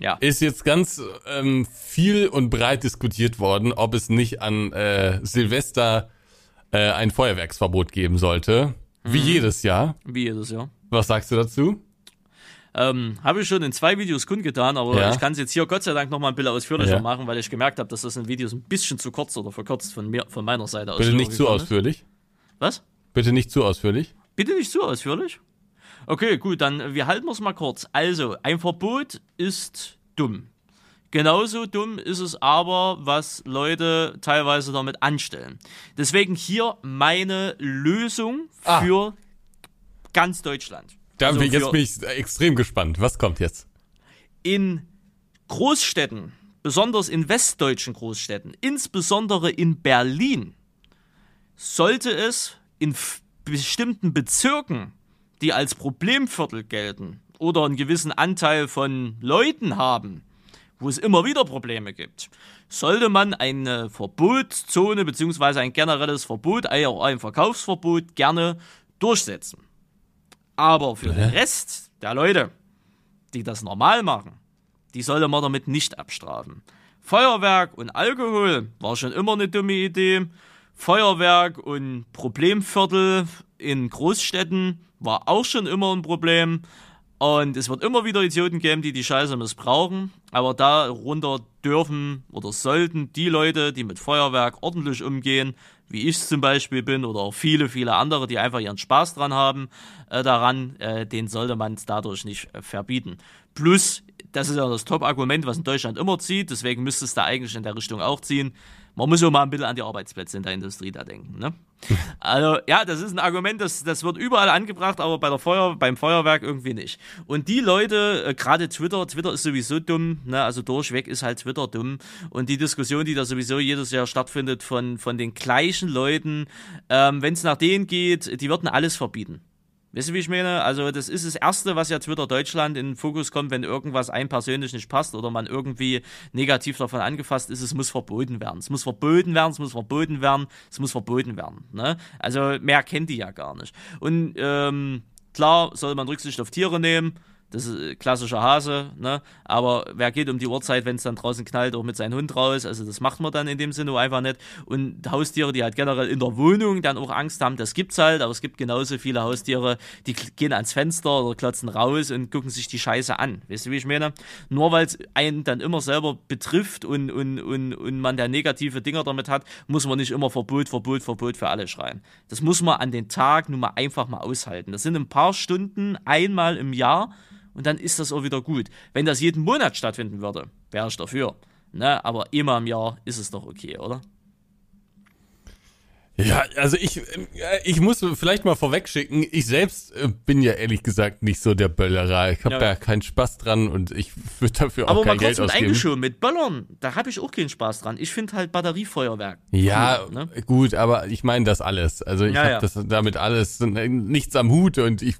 Ja. ist jetzt ganz ähm, viel und breit diskutiert worden, ob es nicht an äh, Silvester äh, ein Feuerwerksverbot geben sollte. Wie jedes Jahr. Wie jedes Jahr. Was sagst du dazu? Ähm, habe ich schon in zwei Videos kundgetan, aber Ja. ich kann es jetzt hier Gott sei Dank noch mal ein bisschen ausführlicher Ja. machen, weil ich gemerkt habe, dass das in Videos ein bisschen zu kurz oder verkürzt von mir, von meiner Seite aus. Bitte nicht zu rübergekommen ist. ausführlich. Was? Bitte nicht zu ausführlich. Bitte nicht zu ausführlich? Okay, gut, dann äh, wir halten wir es mal kurz. Also, ein Verbot ist dumm. Genauso dumm ist es aber, was Leute teilweise damit anstellen. Deswegen hier meine Lösung Ah. für ganz Deutschland. Da, Also jetzt für- bin ich extrem gespannt. Was kommt jetzt? in Großstädten, besonders in westdeutschen Großstädten, insbesondere in Berlin, sollte es in bestimmten Bezirken, die als Problemviertel gelten oder einen gewissen Anteil von Leuten haben, wo es immer wieder Probleme gibt, sollte man eine Verbotszone bzw. ein generelles Verbot, eher ein Verkaufsverbot gerne durchsetzen. Aber für den Rest der Leute, die das normal machen, die sollte man damit nicht abstrafen. Feuerwerk und Alkohol war schon immer eine dumme Idee. Feuerwerk und Problemviertel in Großstädten war auch schon immer ein Problem. Und es wird immer wieder Idioten geben, die die Scheiße missbrauchen. Aber darunter dürfen oder sollten die Leute, die mit Feuerwerk ordentlich umgehen, wie ich zum Beispiel bin, oder auch viele, viele andere, die einfach ihren Spaß dran haben, äh, daran, äh, den sollte man es dadurch nicht äh, verbieten. Plus, das ist ja das Top-Argument, was in Deutschland immer zieht, deswegen müsste es da eigentlich in der Richtung auch ziehen. Man muss ja mal ein bisschen an die Arbeitsplätze in der Industrie da denken. Ne? Also ja, das ist ein Argument, das, das wird überall angebracht, aber bei der Feuer, beim Feuerwerk irgendwie nicht. Und die Leute, äh, gerade Twitter, Twitter ist sowieso dumm, ne? also durchweg ist halt Twitter dumm. Und die Diskussion, die da sowieso jedes Jahr stattfindet von, von den gleichen Leuten, ähm, wenn es nach denen geht, die würden alles verbieten. Weißt du, wie ich meine? Also, das ist das Erste, was ja Twitter Deutschland in den Fokus kommt, wenn irgendwas einem persönlich nicht passt oder man irgendwie negativ davon angefasst ist, es muss verboten werden. Es muss verboten werden, es muss verboten werden, es muss verboten werden. Ne? Also, mehr kennt die ja gar nicht. Und ähm, klar soll man Rücksicht auf Tiere nehmen. Das ist klassischer Hase, ne? Aber wer geht um die Uhrzeit, wenn es dann draußen knallt, auch mit seinem Hund raus? Also das macht man dann in dem Sinne einfach nicht. Und Haustiere, die halt generell in der Wohnung dann auch Angst haben, das gibt's halt, aber es gibt genauso viele Haustiere, die gehen ans Fenster oder klotzen raus und gucken sich die Scheiße an. Weißt du, wie ich meine? Nur weil es einen dann immer selber betrifft und, und, und, und man da negative Dinger damit hat, muss man nicht immer Verbot, Verbot, Verbot für alle schreien. Das muss man an den Tag nun mal einfach mal aushalten. Das sind ein paar Stunden einmal im Jahr und dann ist das auch wieder gut. Wenn das jeden Monat stattfinden würde, wäre ich dafür. Ne? Aber immer im Jahr ist es doch okay, oder? Ja, also ich, äh, ich muss vielleicht mal vorwegschicken, ich selbst äh, bin ja ehrlich gesagt nicht so der Böllerer. Ich habe ja. da keinen Spaß dran und ich würde dafür auch Aber kein Geld ausgeben. Aber mal kurz mit eingeschoben, mit Böllern, da habe ich auch keinen Spaß dran. Ich finde halt Batteriefeuerwerk. Ja, cool, ne? gut, aber ich meine das alles. Also ich ja, habe ja. das damit alles nichts am Hut und ich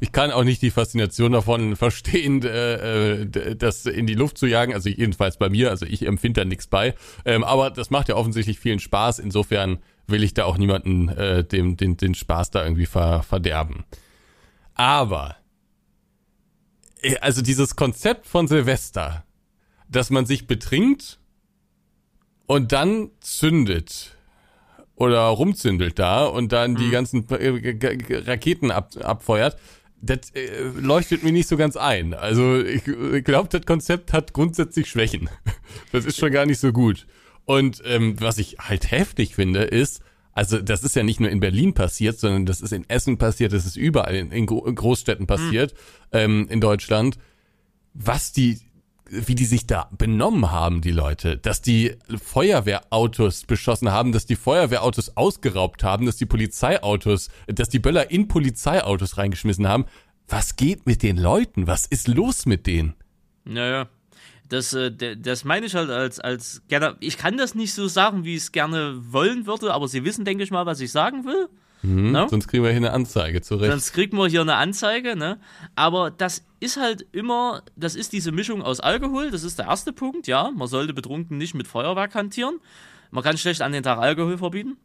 ich kann auch nicht die Faszination davon verstehen, äh, äh, das in die Luft zu jagen. Also jedenfalls bei mir, also ich empfinde da nichts bei. Ähm, aber das macht ja offensichtlich vielen Spaß. Insofern will ich da auch niemanden äh, dem, den, den Spaß da irgendwie ver, verderben. Aber, äh, also dieses Konzept von Silvester, dass man sich betrinkt und dann zündet oder rumzündelt da und dann die mhm. ganzen äh, Raketen ab, abfeuert, das äh, leuchtet mir nicht so ganz ein. Also ich, ich glaube, das Konzept hat grundsätzlich Schwächen. Das ist schon gar nicht so gut. Und ähm, was ich halt heftig finde, ist, also das ist ja nicht nur in Berlin passiert, sondern das ist in Essen passiert, das ist überall in, in Großstädten passiert, mhm. ähm, in Deutschland. Was die, wie die sich da benommen haben, die Leute, dass die Feuerwehrautos beschossen haben, dass die Feuerwehrautos ausgeraubt haben, dass die Polizeiautos, dass die Böller in Polizeiautos reingeschmissen haben. Was geht mit den Leuten? Was ist los mit denen? Naja, das, äh, das meine ich halt als, als gerne. Ich kann das nicht so sagen, wie ich es gerne wollen würde, aber Sie wissen, denke ich mal, was ich sagen will. Mhm, ne? Sonst kriegen wir hier eine Anzeige zurecht. Sonst kriegen wir hier eine Anzeige, ne? Aber das ist halt immer, das ist diese Mischung aus Alkohol, das ist der erste Punkt, ja. Man sollte betrunken nicht mit Feuerwerk hantieren. Man kann schlecht an den Tag Alkohol verbieten.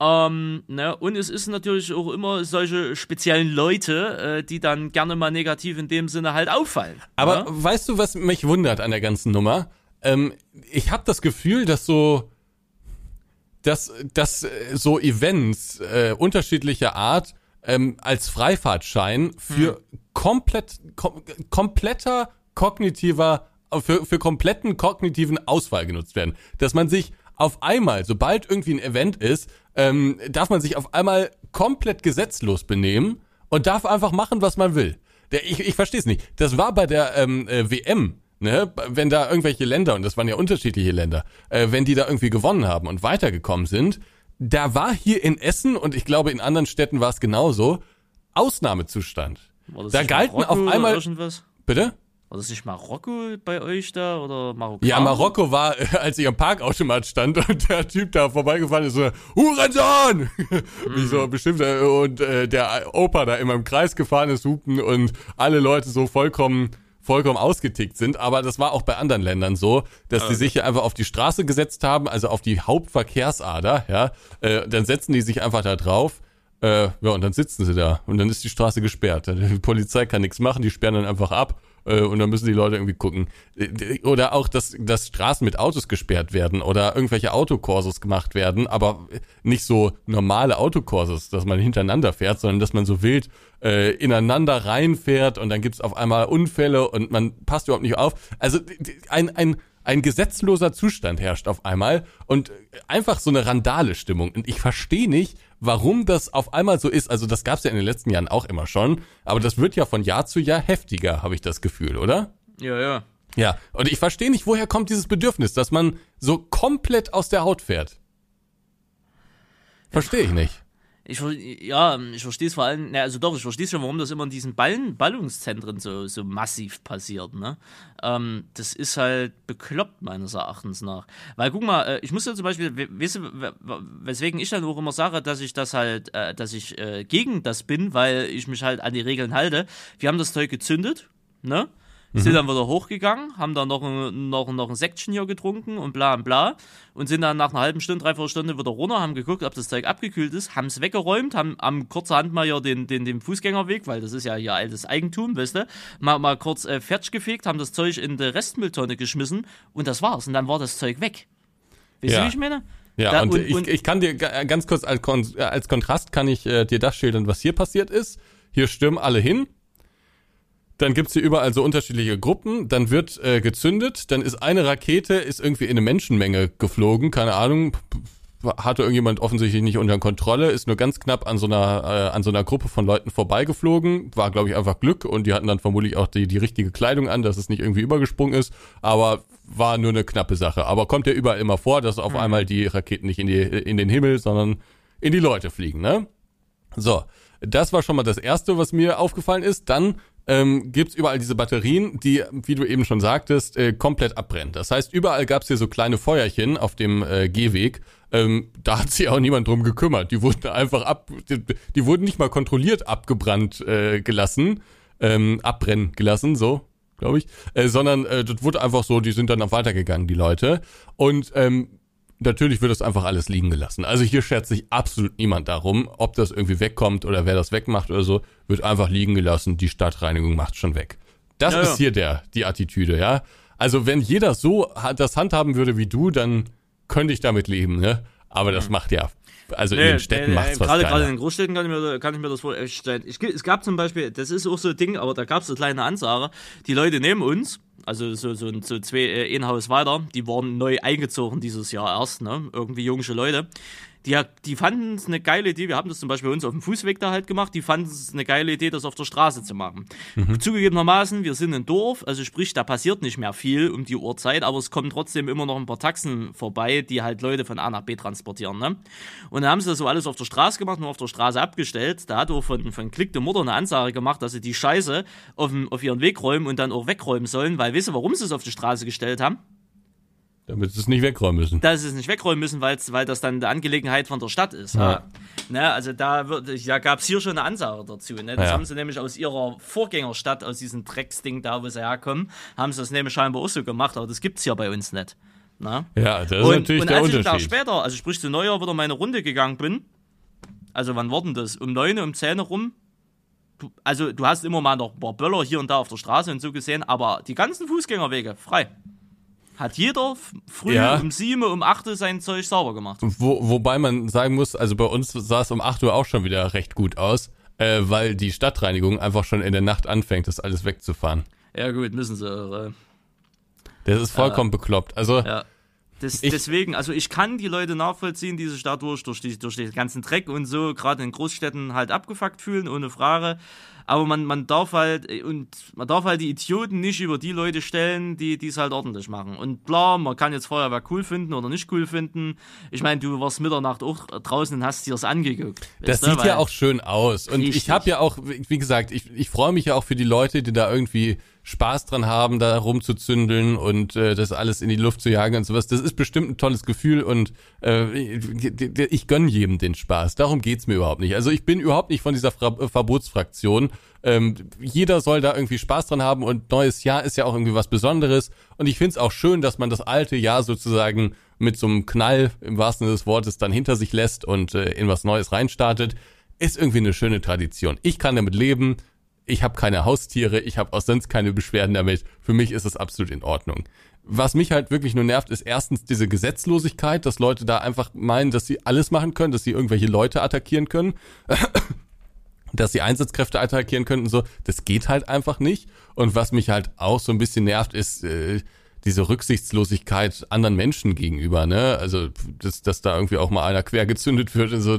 Ähm, ne? Und es ist natürlich auch immer solche speziellen Leute, äh, die dann gerne mal negativ in dem Sinne halt auffallen. Aber ne? weißt du, was mich wundert an der ganzen Nummer? Ähm, ich habe das Gefühl, dass so dass, dass äh, so Events äh, unterschiedlicher Art ähm, als Freifahrtschein für hm. komplett kom kompletter kognitiver für, für kompletten kognitiven Auswahl genutzt werden. Dass man sich auf einmal, sobald irgendwie ein Event ist, ähm, darf man sich auf einmal komplett gesetzlos benehmen und darf einfach machen, was man will. Der, ich ich verstehe es nicht. Das war bei der ähm, äh, WM ne, wenn da irgendwelche Länder, und das waren ja unterschiedliche Länder, äh, wenn die da irgendwie gewonnen haben und weitergekommen sind, da war hier in Essen und ich glaube in anderen Städten war es genauso, Ausnahmezustand. da galten auf einmal. Bitte? War das nicht Marokko bei euch da oder Marokko? Ja, Marokko war, als ich am Parkautomat stand und der Typ da vorbeigefahren ist, so, Hurensohn! Mm. Wie so bestimmt, äh, und äh, der Opa da immer im Kreis gefahren ist, hupen und alle Leute so vollkommen vollkommen ausgetickt sind, aber das war auch bei anderen Ländern so, dass okay. die sich hier einfach auf die Straße gesetzt haben, also auf die Hauptverkehrsader, ja, äh, dann setzen die sich einfach da drauf, äh, ja, und dann sitzen sie da. Und dann ist die Straße gesperrt. Die Polizei kann nichts machen, die sperren dann einfach ab und dann müssen die Leute irgendwie gucken. Äh, oder auch, dass, dass Straßen mit Autos gesperrt werden oder irgendwelche Autokursus gemacht werden, aber nicht so normale Autokursus, dass man hintereinander fährt, sondern dass man so wild äh, ineinander reinfährt und dann gibt's auf einmal Unfälle und man passt überhaupt nicht auf. Also ein, ein, ein gesetzloser Zustand herrscht auf einmal und einfach so eine Randale-Stimmung. Und ich verstehe nicht, warum das auf einmal so ist. Also das gab's ja in den letzten Jahren auch immer schon, aber das wird ja von Jahr zu Jahr heftiger, habe ich das Gefühl, oder? Ja, ja. Ja, und ich verstehe nicht, woher kommt dieses Bedürfnis, dass man so komplett aus der Haut fährt. Verstehe ich nicht. Ich, ja, ich verstehe es vor allem, ne, also doch, ich verstehe schon, warum das immer in diesen Ballen, Ballungszentren so, so massiv passiert, ne? Ähm, das ist halt bekloppt, meines Erachtens nach. Weil, guck mal, äh, ich muss ja zum Beispiel, weißt du, weswegen ich dann auch immer sage, dass ich das halt, äh, dass ich äh, gegen das bin, weil ich mich halt an die Regeln halte. Wir haben das Zeug gezündet, ne? Mhm. Sind dann wieder hochgegangen, haben dann noch ein, noch, noch ein Sektchen hier getrunken und bla und bla. Und sind dann nach einer halben Stunde, dreiviertel Stunde wieder runter, haben geguckt, ob das Zeug abgekühlt ist, haben es weggeräumt, haben am kurzerhand mal hier den, den, den Fußgängerweg, weil das ist ja hier altes Eigentum, weißt du, mal, mal kurz äh, fertig gefegt, haben das Zeug in die Restmülltonne geschmissen und das war's. Und dann war das Zeug weg. Weißt ja. du, wie ich meine? Ja, da, und, und, ich, und, ich kann dir ganz kurz als, als Kontrast kann ich äh, dir das schildern, was hier passiert ist. Hier stürmen alle hin, dann gibt's hier überall so unterschiedliche Gruppen, dann wird äh, gezündet, dann ist eine Rakete, ist irgendwie in eine Menschenmenge geflogen, keine Ahnung, hatte irgendjemand offensichtlich nicht unter Kontrolle, ist nur ganz knapp an so einer äh, an so einer Gruppe von Leuten vorbeigeflogen, war glaube ich einfach Glück und die hatten dann vermutlich auch die die richtige Kleidung an, dass es nicht irgendwie übergesprungen ist, aber war nur eine knappe Sache. Aber kommt ja überall immer vor, dass auf mhm. einmal die Raketen nicht in die in den Himmel, sondern in die Leute fliegen, ne? So, das war schon mal das erste, was mir aufgefallen ist. Dann ähm, gibt überall diese Batterien, die, wie du eben schon sagtest, äh, komplett abbrennen. Das heißt, überall gab es hier so kleine Feuerchen auf dem äh, Gehweg. Ähm, da hat sich auch niemand drum gekümmert. Die wurden einfach ab, die, die wurden nicht mal kontrolliert abgebrannt äh, gelassen, ähm, abbrennen gelassen, so glaube ich, äh, sondern äh, das wurde einfach so, die sind dann auch weitergegangen, die Leute. Und ähm, natürlich wird das einfach alles liegen gelassen. Also hier schert sich absolut niemand darum, ob das irgendwie wegkommt oder wer das wegmacht oder so, wird einfach liegen gelassen. Die Stadtreinigung macht schon weg. Das ja, ist ja. hier der, die Attitüde, ja. Also wenn jeder so das handhaben würde wie du, dann könnte ich damit leben, ne? Aber das mhm. macht ja also nee, in den Städten nee, macht es was Gerade gerade in den Großstädten kann ich mir, kann ich mir das vorstellen. Ich, es gab zum Beispiel, das ist auch so ein Ding, aber da gab es eine kleine Ansage. Die Leute neben uns, also so, so, so zwei, äh, ein Haus weiter, die waren neu eingezogen dieses Jahr erst, ne? Irgendwie junge Leute die, die fanden es eine geile Idee. Wir haben das zum Beispiel bei uns auf dem Fußweg da halt gemacht. Die fanden es eine geile Idee, das auf der Straße zu machen. Mhm. Zugegebenermaßen, wir sind ein Dorf, also sprich, da passiert nicht mehr viel um die Uhrzeit, aber es kommen trotzdem immer noch ein paar Taxen vorbei, die halt Leute von A nach B transportieren. Ne? Und dann haben sie das so alles auf der Straße gemacht und auf der Straße abgestellt. Da hat auch von, von Klick de Mutter eine Ansage gemacht, dass sie die Scheiße auf, auf ihren Weg räumen und dann auch wegräumen sollen, weil, du, warum sie es auf die Straße gestellt haben? Damit sie es nicht wegräumen müssen. Dass sie es nicht wegräumen müssen, weil das dann eine Angelegenheit von der Stadt ist. Ja. Ne, also da, da gab es hier schon eine Ansage dazu. Ne? Das ja. haben sie nämlich aus ihrer Vorgängerstadt, aus diesem Drecksding da, wo sie herkommen, haben sie das nämlich scheinbar auch so gemacht, aber das gibt es hier bei uns nicht. Ne? Ja, das ist und, natürlich und der Unterschied. Und als ich da später, also sprich zu Neujahr, wieder meine Runde gegangen bin, also wann war denn das? Um neun, um zehn rum, also du hast immer mal noch ein paar Böller hier und da auf der Straße und so gesehen, aber die ganzen Fußgängerwege frei hat jeder früh ja. um sieben, um acht Uhr sein Zeug sauber gemacht. Wo, wobei man sagen muss, also bei uns sah es um acht Uhr auch schon wieder recht gut aus, äh, weil die Stadtreinigung einfach schon in der Nacht anfängt, das alles wegzufahren. Ja gut, müssen sie. Äh, das ist vollkommen äh, bekloppt. Also ja. Das, ich, deswegen, also ich kann die Leute nachvollziehen, die sich dadurch durch, die, durch den ganzen Dreck und so, gerade in Großstädten halt abgefuckt fühlen, ohne Frage aber man, man darf halt äh, und man darf halt die Idioten nicht über die Leute stellen, die es halt ordentlich machen. Und klar, man kann jetzt Feuerwehr cool finden oder nicht cool finden. Ich meine, du warst Mitternacht auch draußen und hast dir das angeguckt. Das sieht ja auch schön aus. Und richtig. ich habe ja auch, wie gesagt, ich, ich freue mich ja auch für die Leute, die da irgendwie Spaß dran haben, da rumzuzündeln und äh, das alles in die Luft zu jagen und sowas. Das ist bestimmt ein tolles Gefühl und äh, ich gönn jedem den Spaß. Darum geht's mir überhaupt nicht. Also ich bin überhaupt nicht von dieser Fra Verbotsfraktion. Ähm, jeder soll da irgendwie Spaß dran haben und neues Jahr ist ja auch irgendwie was Besonderes. Und ich find's auch schön, dass man das alte Jahr sozusagen mit so einem Knall im wahrsten Sinne des Wortes dann hinter sich lässt und äh, in was Neues reinstartet. Ist irgendwie eine schöne Tradition. Ich kann damit leben ich habe keine Haustiere, ich habe auch sonst keine Beschwerden damit. Für mich ist es absolut in Ordnung. Was mich halt wirklich nur nervt, ist erstens diese Gesetzlosigkeit, dass Leute da einfach meinen, dass sie alles machen können, dass sie irgendwelche Leute attackieren können, dass sie Einsatzkräfte attackieren könnten. So, das geht halt einfach nicht. Und was mich halt auch so ein bisschen nervt, ist äh, diese Rücksichtslosigkeit anderen Menschen gegenüber. Ne, also dass, dass da irgendwie auch mal einer quer gezündet wird und so.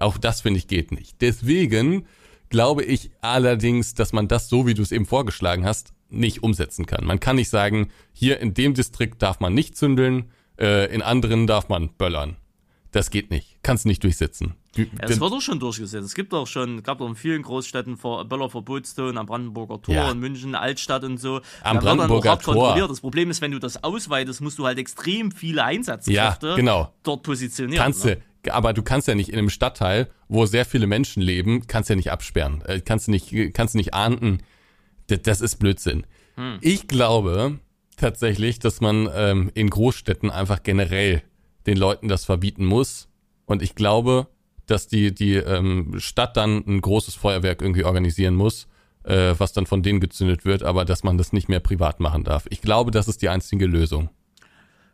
Auch das finde ich geht nicht. Deswegen glaube ich allerdings, dass man das so, wie du es eben vorgeschlagen hast, nicht umsetzen kann. Man kann nicht sagen, hier in dem Distrikt darf man nicht zündeln, äh, in anderen darf man böllern. Das geht nicht. Kannst du nicht durchsetzen. Du- Ja, es wird doch schon durchgesetzt. Es gibt doch schon, gab doch in vielen Großstädten Ver- Böllerverbotszonen am Brandenburger Tor, Ja. in München, Altstadt und so. Am Da wird dann auch Brandenburger Tor. Das Problem ist, wenn du das ausweitest, musst du halt extrem viele Einsatzkräfte Ja, genau. dort positionieren. kannst ne? Aber du kannst ja nicht in einem Stadtteil, wo sehr viele Menschen leben, kannst ja nicht absperren. Äh, Kannst du nicht, kannst du nicht ahnden. Das, das ist Blödsinn. Hm. Ich glaube tatsächlich, dass man ähm, in Großstädten einfach generell den Leuten das verbieten muss. Und ich glaube, dass die, die ähm, Stadt dann ein großes Feuerwerk irgendwie organisieren muss, äh, was dann von denen gezündet wird, aber dass man das nicht mehr privat machen darf. Ich glaube, das ist die einzige Lösung.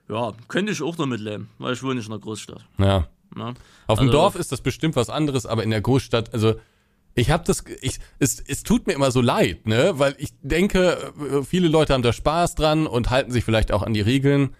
Ja, könnte ich auch damit leben, weil ich wohne nicht in einer Großstadt. Ja. Ne? Auf dem Also- Dorf ist das bestimmt was anderes, aber in der Großstadt, also ich habe das, ich, es, es tut mir immer so leid, ne, weil ich denke, äh, viele Leute haben da Spaß dran und halten sich vielleicht auch an die Regeln,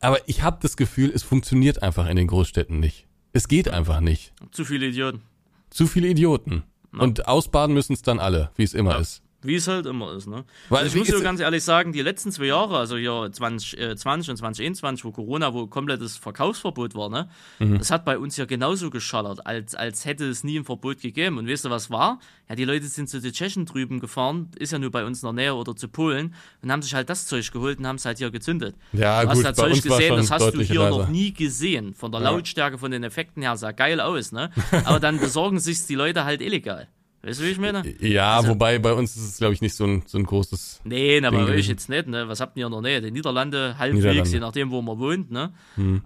aber ich habe das Gefühl, es funktioniert einfach in den Großstädten nicht. Es geht einfach nicht. Zu viele Idioten. Zu viele Idioten. Und ausbaden müssen es dann alle, wie es immer ist. Wie es halt immer ist, ne? Weil also ich muss dir ganz ehrlich sagen, die letzten zwei Jahre, also hier 2020 und 2021, wo Corona, wo komplettes Verkaufsverbot war, ne? Mhm. Das hat bei uns ja genauso geschallert, als, als hätte es nie ein Verbot gegeben. Und weißt du, was war? Ja, die Leute sind zu den Tschechen drüben gefahren, ist ja nur bei uns in der Nähe oder zu Polen, und haben sich halt das Zeug geholt und haben es halt hier gezündet. Ja, du hast gut, das bei Zeug gesehen, das hast du hier leiser. noch nie gesehen. Von der Lautstärke, von den Effekten her, sah geil aus, ne? Aber dann besorgen sich die Leute halt illegal. Weißt du, wie ich meine? Ja, Also- wobei bei uns ist es, glaube ich, nicht so ein, so ein großes. Nee, na, bei Ding euch gewesen. jetzt nicht, ne? Was habt ihr in der Nähe? Die Niederlande, halbwegs, Niederlande. Hm. je nachdem, wo man wohnt, ne?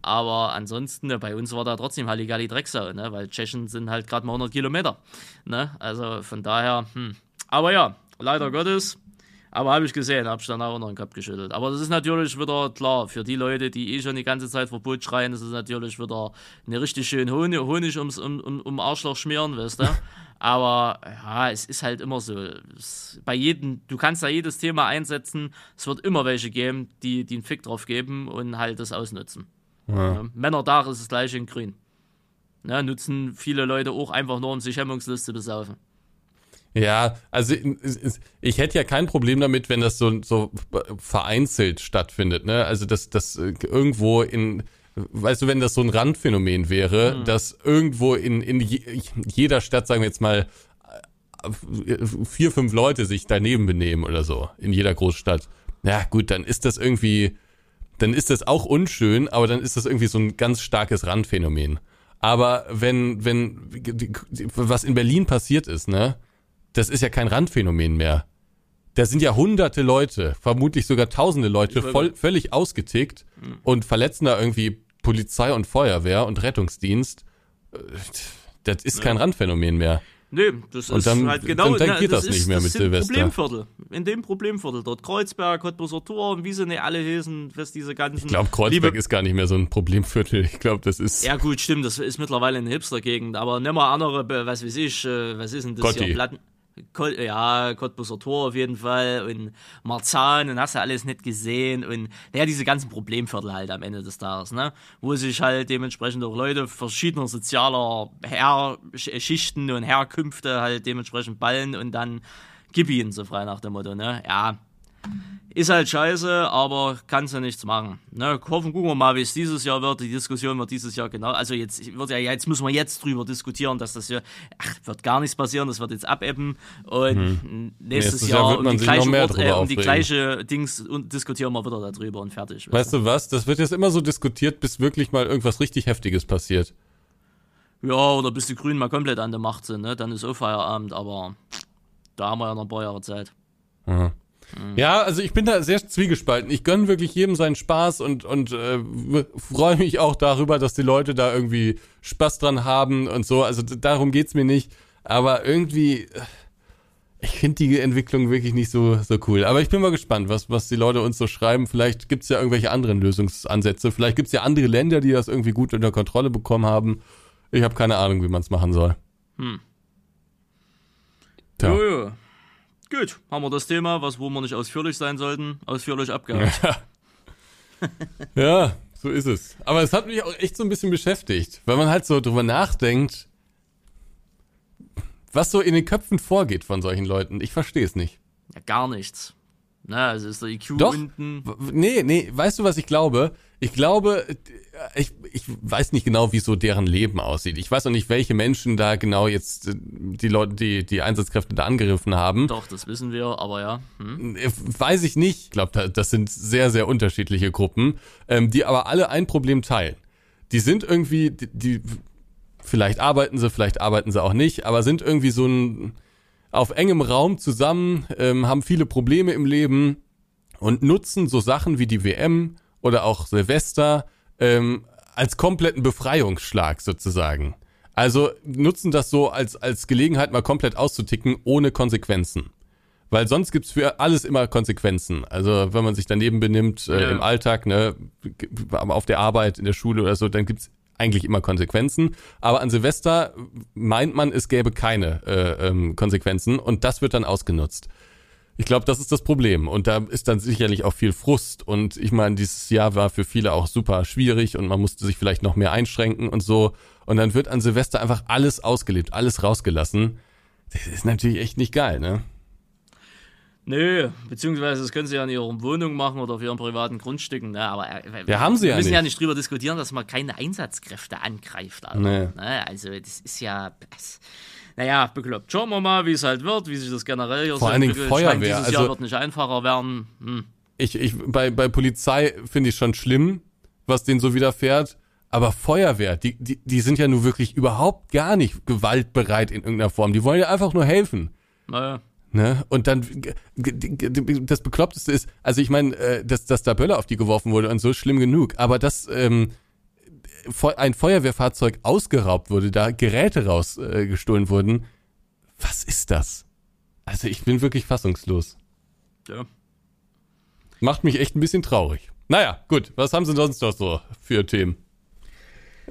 Aber ansonsten, ne, bei uns war da trotzdem Halligalli Drecksau, ne? Weil Tschechen sind halt gerade mal 100 Kilometer, ne? Also von daher, hm. Aber ja, leider Gottes. Aber habe ich gesehen, habe ich dann auch noch den Kopf geschüttelt. Aber das ist natürlich wieder klar, für die Leute, die eh schon die ganze Zeit Verbot schreien, ist es natürlich wieder eine richtig schön Honig, Honig ums um, um, um Arschloch schmieren, weißt du? Aber ja, es ist halt immer so. Es, bei jedem, du kannst da jedes Thema einsetzen, es wird immer welche geben, die, die einen Fick drauf geben und halt das ausnutzen. Ja. Männerdach ist das gleiche in Grün. Ne, nutzen viele Leute auch einfach nur, um sich hemmungslos zu besaufen. Ja, also ich hätte ja kein Problem damit, wenn das so, so vereinzelt stattfindet, ne? Also dass das äh, irgendwo in, weißt du, wenn das so ein Randphänomen wäre, dass irgendwo in, in je, jeder Stadt, sagen wir jetzt mal, vier, fünf Leute sich daneben benehmen oder so, in jeder Großstadt. Ja, gut, dann ist das irgendwie, dann ist das auch unschön, aber dann ist das irgendwie so ein ganz starkes Randphänomen. Aber wenn, wenn, was in Berlin passiert ist, ne, das ist ja kein Randphänomen mehr. Da sind ja hunderte Leute, vermutlich sogar tausende Leute, voll, völlig ausgetickt und verletzen da irgendwie Polizei und Feuerwehr und Rettungsdienst. Äh, Das ist kein Randphänomen mehr. Nee, das Und ist dann- halt genau. dann ne, geht das ist, nicht mehr das mit sind Silvester. Problemviertel. In dem Problemviertel dort. Kreuzberg, Cottbuser Tor und wie sie nicht alle hießen, was diese ganzen. Ich glaube, Kreuzberg ist gar nicht mehr so ein Problemviertel. Ich glaube, das ist. Ja, gut, stimmt, das ist mittlerweile eine Hipster-Gegend, aber nimm mal andere, was weiß ich, äh, was ist denn das Gotti. hier? Platten. Kol ja, Cottbuser Tor auf jeden Fall und Marzahn und hast du alles nicht gesehen und naja, diese ganzen Problemviertel halt am Ende des Tages, ne? Wo sich halt dementsprechend auch Leute verschiedener sozialer Herrschichten und Herkünfte halt dementsprechend ballen und dann gib ihn, so frei nach dem Motto, ne? Ja, ist halt scheiße, aber kannst ja nichts machen. Ne, hoffen, gucken wir mal, wie es dieses Jahr wird. Die Diskussion wird dieses Jahr genau. Also jetzt wird ja, jetzt müssen wir jetzt drüber diskutieren, dass das ja, ach, wird gar nichts passieren, das wird jetzt abebben. Und nächstes, Nächstes Jahr, um man die gleiche mehr Ort, äh, um die gleiche Dings und diskutieren wir wieder darüber und fertig. Weißt du was? Das wird jetzt immer so diskutiert, bis wirklich mal irgendwas richtig Heftiges passiert. Ja, oder bis die Grünen mal komplett an der Macht sind, ne? Dann ist auch Feierabend, aber da haben wir ja noch ein paar Jahre Zeit. Ja, also ich bin da sehr zwiegespalten. Ich gönne wirklich jedem seinen Spaß und, und äh, freue mich auch darüber, dass die Leute da irgendwie Spaß dran haben und so. Also darum geht's mir nicht. Aber irgendwie, äh, ich finde die Entwicklung wirklich nicht so, so cool. Aber ich bin mal gespannt, was, was die Leute uns so schreiben. Vielleicht gibt's ja irgendwelche anderen Lösungsansätze. Vielleicht gibt's ja andere Länder, die das irgendwie gut unter Kontrolle bekommen haben. Ich habe keine Ahnung, wie man's machen soll. Tja. Jojo. Gut, haben wir das Thema, was wo wir nicht ausführlich sein sollten, ausführlich abgehakt. Ja, so ist es. Aber es hat mich auch echt so ein bisschen beschäftigt, weil man halt so drüber nachdenkt, was so in den Köpfen vorgeht von solchen Leuten. Ich verstehe es nicht. Ja, gar nichts. Na, also ist der IQ Doch. unten. Nee, nee, weißt du, was ich glaube? Ich glaube, äh, ich, ich weiß nicht genau, wie so deren Leben aussieht. Ich weiß auch nicht, welche Menschen da genau jetzt äh, die Leute, die, die Einsatzkräfte da angegriffen haben. Doch, das wissen wir, aber ja. Hm. Äh, Weiß ich nicht. Ich glaube, das sind sehr, sehr unterschiedliche Gruppen, ähm, die aber alle ein Problem teilen. Die sind irgendwie, die, die vielleicht arbeiten sie, vielleicht arbeiten sie auch nicht, aber sind irgendwie so ein auf engem Raum zusammen, ähm, haben viele Probleme im Leben und nutzen so Sachen wie die WM oder auch Silvester ähm, als kompletten Befreiungsschlag sozusagen. Also nutzen das so als, als Gelegenheit mal komplett auszuticken, ohne Konsequenzen. Weil sonst gibt's für alles immer Konsequenzen. Also wenn man sich daneben benimmt äh, Ja. im Alltag, ne, auf der Arbeit, in der Schule oder so, dann gibt's eigentlich immer Konsequenzen. Aber an Silvester meint man, es gäbe keine äh, ähm, Konsequenzen und das wird dann ausgenutzt. Ich glaube, das ist das Problem. Und da ist dann sicherlich auch viel Frust. Und ich meine, dieses Jahr war für viele auch super schwierig und man musste sich vielleicht noch mehr einschränken und so. Und dann wird an Silvester einfach alles ausgelebt, alles rausgelassen. Das ist natürlich echt nicht geil, ne? Nö, beziehungsweise das können sie ja in ihrer Wohnung machen oder auf ihren privaten Grundstücken. Ne? Aber äh, Ja, haben sie wir ja müssen nicht. ja nicht drüber diskutieren, dass man keine Einsatzkräfte angreift. Alter. Nee. Ne? Also das ist ja... Das, naja, bekloppt. Schauen wir mal, wie es halt wird, wie sich das generell hier Vor so allen Dingen. Ich meine, Feuerwehr, Dieses Jahr also- wird nicht einfacher werden. Hm. Ich, ich, bei, bei Polizei finde ich schon schlimm, was denen so widerfährt. Aber Feuerwehr, die, die, die sind ja nun wirklich überhaupt gar nicht gewaltbereit in irgendeiner Form. Die wollen ja einfach nur helfen. Naja. Ne? Und dann das Bekloppteste ist, also ich meine, äh, dass, dass da Böller auf die geworfen wurde und so schlimm genug, aber dass ähm, ein Feuerwehrfahrzeug ausgeraubt wurde, da Geräte rausgestohlen äh, wurden, was ist das? Also ich bin wirklich fassungslos. Ja. Macht mich echt ein bisschen traurig. Naja, gut, was haben sie sonst noch so für Themen?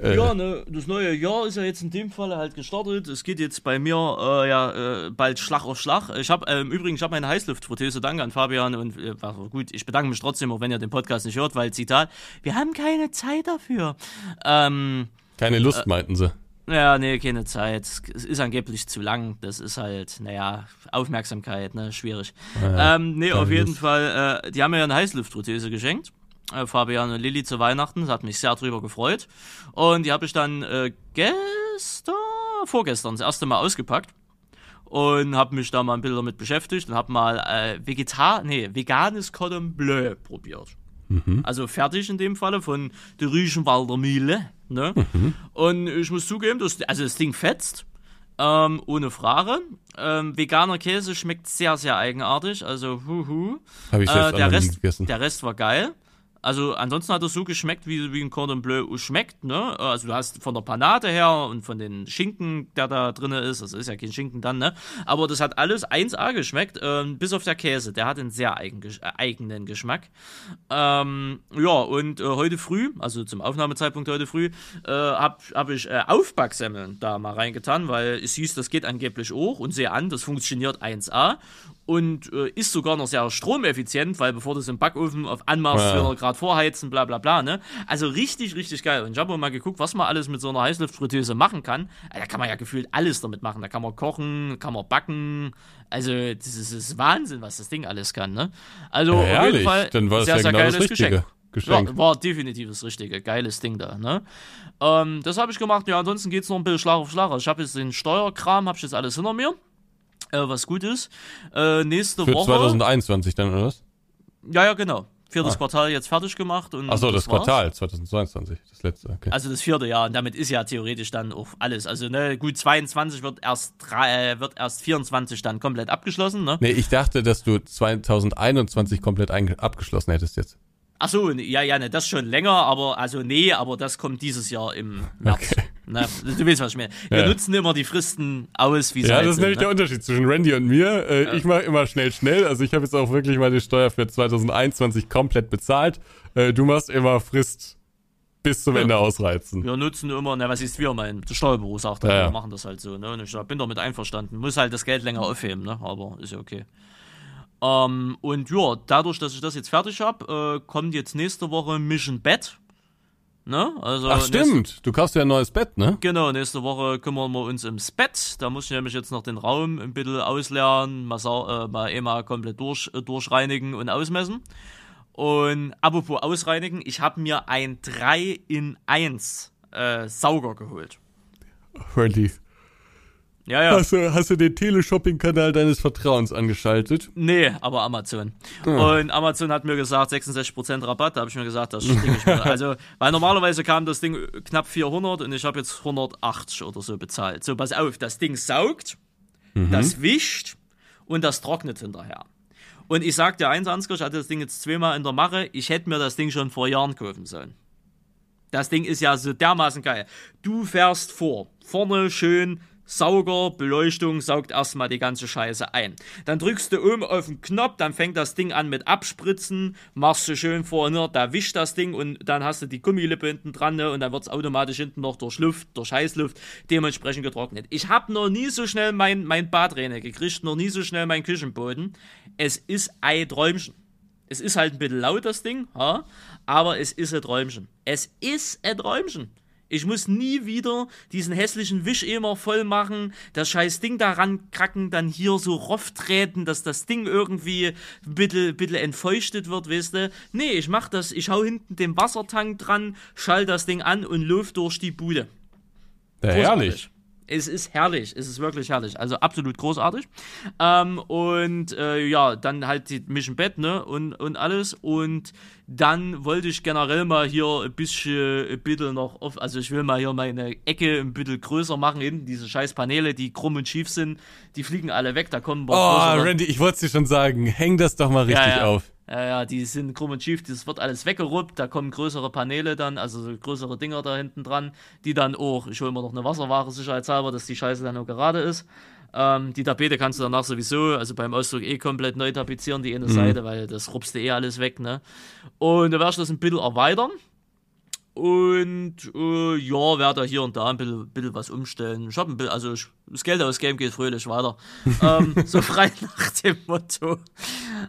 Äh, Ja, ne, das neue Jahr ist ja jetzt in dem Fall halt gestartet. Es geht jetzt bei mir äh, ja äh, bald Schlag auf Schlag. Ich habe ähm, übrigens, ich habe meine Heißluftprothese. Danke an Fabian und äh, war gut. Ich bedanke mich trotzdem, auch wenn ihr den Podcast nicht hört, weil Zitat: Wir haben keine Zeit dafür. Ähm, Keine Lust, meinten sie. ja, nee, keine Zeit. Es ist angeblich zu lang. Das ist halt, naja, Aufmerksamkeit, ne, schwierig. ähm, nee, auf jeden Lust. Fall, äh, die haben mir ja eine Heißluftprothese geschenkt. Äh, Fabian und Lilly zu Weihnachten. Das hat mich sehr drüber gefreut. Und die habe ich dann äh, gestern, vorgestern, das erste Mal ausgepackt. Und habe mich da mal ein bisschen damit beschäftigt und habe mal äh, Vegetar, nee, veganes Cordon Bleu probiert. Also fertig in dem Falle von der Rüschenwalder Mühle. Ne? Und ich muss zugeben, das, also das Ding fetzt. Ähm, ohne Frage. Ähm, veganer Käse schmeckt sehr, sehr eigenartig. Also, huhu. Habe ich selbst Äh, der, Rest, gegessen. der Rest war geil. Also ansonsten hat es so geschmeckt, wie, wie ein Cordon Bleu schmeckt. Ne? Also du hast von der Panade her und von den Schinken, der da drin ist, das ist ja kein Schinken dann, ne? Aber das hat alles 1A geschmeckt, ähm, bis auf der Käse. Der hat einen sehr eigen, äh, eigenen Geschmack. Ähm, ja, und äh, heute früh, also zum Aufnahmezeitpunkt heute früh, äh, habe hab ich äh, Aufbacksemmeln da mal reingetan, weil es hieß, das geht angeblich auch und sehe an, das funktioniert 1A und äh, ist sogar noch sehr stromeffizient, weil bevor du es im Backofen auf anmachst, Ja. 400 Grad vorheizen, bla bla bla, ne? Also richtig, richtig geil. Und ich habe mal geguckt, was man alles mit so einer Heißluftfritteuse machen kann. Da kann man ja gefühlt alles damit machen. Da kann man kochen, kann man backen. Also das ist, das ist Wahnsinn, was das Ding alles kann, ne? Also Ja, auf jeden. Fall Dann war das sehr, ja sehr genau das geiles richtige Geschenk. Geschenk. Ja, war definitiv das Richtige. Geiles Ding da, ne? Ähm, das habe ich gemacht. Ja, ansonsten geht es noch ein bisschen Schlag auf Schlag. Also ich habe jetzt den Steuerkram, habe ich jetzt alles hinter mir. Äh, was gut ist. Äh, nächste Für Woche. 2021 dann, oder was? Ja, ja, genau. Viertes Ah. Quartal jetzt fertig gemacht. Und Achso, das, war's. Quartal 2022, das letzte, okay. Also das vierte Jahr und damit ist ja theoretisch dann auch alles. Also ne, gut 22 wird erst drei, äh, wird erst 24 dann komplett abgeschlossen, ne? Nee, ich dachte, dass du 2021 komplett abgeschlossen hättest jetzt. Ach so, ja, ja, ne, das schon länger, aber also nee, aber das kommt dieses Jahr im März. Okay. Ne, du weißt, was ich meine. Wir Ja. nutzen immer die Fristen aus, wie sie Ja, halt das ist nämlich ne? der Unterschied zwischen Randy und mir. Äh, Ich mache immer schnell, schnell. Also ich habe jetzt auch wirklich meine Steuer für 2021 komplett bezahlt. Äh, du machst immer Frist bis zum Ja. Ende ausreizen. Wir nutzen immer, ne, was ist wir, mein der Steuerbüro sagt, Ja, ja, ja. wir machen das halt so, ne? Und ich bin damit einverstanden. Muss halt das Geld länger aufheben, ne? Aber ist ja okay. Ähm, und ja, dadurch, dass ich das jetzt fertig habe, äh, kommt jetzt nächste Woche Mission Bed. Ne? Also Ach nächste- stimmt, du kaufst ja ein neues Bett, ne? Genau, nächste Woche kümmern wir uns ums Bett. Da muss ich nämlich jetzt noch den Raum ein bisschen ausleeren, mal, äh, mal eh mal komplett durch, äh, durchreinigen und ausmessen. Und apropos ausreinigen, ich habe mir ein 3 in 1 äh, Sauger geholt. Randy, Ja, ja. hast du, hast du den Teleshopping-Kanal deines Vertrauens angeschaltet? Nee, aber Amazon. Hm. Und Amazon hat mir gesagt, 66% Rabatt. Da habe ich mir gesagt, das stinke ich mir. Also, weil normalerweise kam das Ding knapp 400 und ich habe jetzt 180 oder so bezahlt. So, pass auf, das Ding saugt, das wischt und das trocknet hinterher. Und ich sag dir eins, Ansgar, ich hatte das Ding jetzt zweimal in der Mache, ich hätte mir das Ding schon vor Jahren kaufen sollen. Das Ding ist ja so dermaßen geil. Du fährst vor, vorne schön Sauger, Beleuchtung, saugt erstmal die ganze Scheiße ein. Dann drückst du oben auf den Knopf, dann fängt das Ding an mit Abspritzen, machst du schön vorne, da wischt das Ding und dann hast du die Gummilippe hinten dran ne, und dann wird es automatisch hinten noch durch Luft, durch Heißluft dementsprechend getrocknet. Ich habe noch nie so schnell mein, mein Badräne gekriegt, noch nie so schnell mein Küchenboden. Es ist ein Träumchen. Es ist halt ein bisschen laut, das Ding, ha? aber es ist ein Träumchen. Es ist ein Träumchen. Ich muss nie wieder diesen hässlichen Wischemer voll machen, das scheiß Ding daran kracken, dann hier so rauftreten, dass das Ding irgendwie ein bisschen, bisschen entfeuchtet wird, weißt du. Nee, ich mach das, ich hau hinten den Wassertank dran, schall das Ding an und lauf durch die Bude. Ja, herrlich. Es ist herrlich, es ist wirklich herrlich. Also absolut großartig. Ähm, und äh, ja, dann halt die mich im Bett, ne? Und, und alles. Und dann wollte ich generell mal hier ein bisschen, ein bisschen noch auf, also ich will mal hier meine Ecke ein bisschen größer machen. Hinten diese scheiß Paneele, die krumm und schief sind, die fliegen alle weg. Da kommen Oh, Randy, ich wollte es dir schon sagen, häng das doch mal richtig ja, ja. auf. Ja, ja, die sind krumm und schief, das wird alles weggeruppt, da kommen größere Paneele dann, also so größere Dinger da hinten dran, die dann auch, ich hole mir noch eine Wasserware sicherheitshalber, dass die Scheiße dann auch gerade ist. Ähm, die Tapete kannst du danach sowieso, also beim Ausdruck eh komplett neu tapezieren, die eine Seite, weil das rupst du eh alles weg, ne? Und da werde ich das ein bisschen erweitern. Und äh, ja, werde da hier und da ein bisschen, bisschen was umstellen. Ich habe ein bisschen, also ich, das Geld ausgeben geht fröhlich weiter. ähm, so frei nach dem Motto.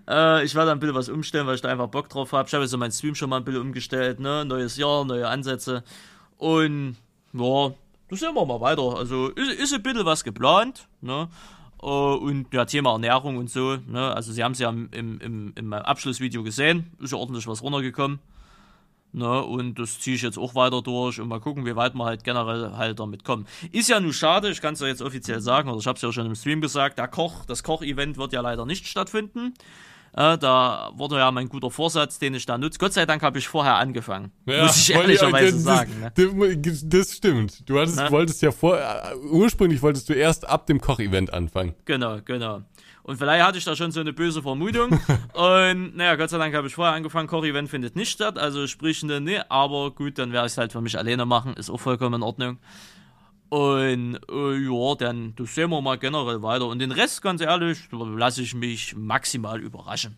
Äh, ich werde ein bisschen was umstellen, weil ich da einfach Bock drauf habe. Ich habe so meinen Stream schon mal ein bisschen umgestellt, ne? Neues Jahr, neue Ansätze. Und ja, das sehen wir mal weiter. Also ist, ist ein bisschen was geplant, ne? Äh, Und ja, Thema Ernährung und so, ne? Also sie haben es ja im, im, im, meinem Abschlussvideo gesehen, ist ja ordentlich was runtergekommen. Ne, und das ziehe ich jetzt auch weiter durch und mal gucken, wie weit wir halt generell halt damit kommen. Ist ja nur schade, ich kann es ja jetzt offiziell sagen, oder ich habe es ja schon im Stream gesagt, der Koch, das Koch-Event wird ja leider nicht stattfinden. Äh, da wurde ja mein guter Vorsatz, den ich da nutze. Gott sei Dank habe ich vorher angefangen. muss ich ehrlicherweise das, sagen. Ne? Das, das stimmt. Du hattest, Ne? wolltest ja vor, äh, ursprünglich wolltest du erst ab dem Kochevent anfangen. Genau, genau. Und vielleicht hatte ich da schon so eine böse Vermutung. und naja, Gott sei Dank habe ich vorher angefangen, Koch-Event findet nicht statt. Also sprich, ne, nee, aber gut, dann werde ich es halt für mich alleine machen. Ist auch vollkommen in Ordnung. Und äh, ja, dann das sehen wir mal generell weiter. Und den Rest, ganz ehrlich, lasse ich mich maximal überraschen.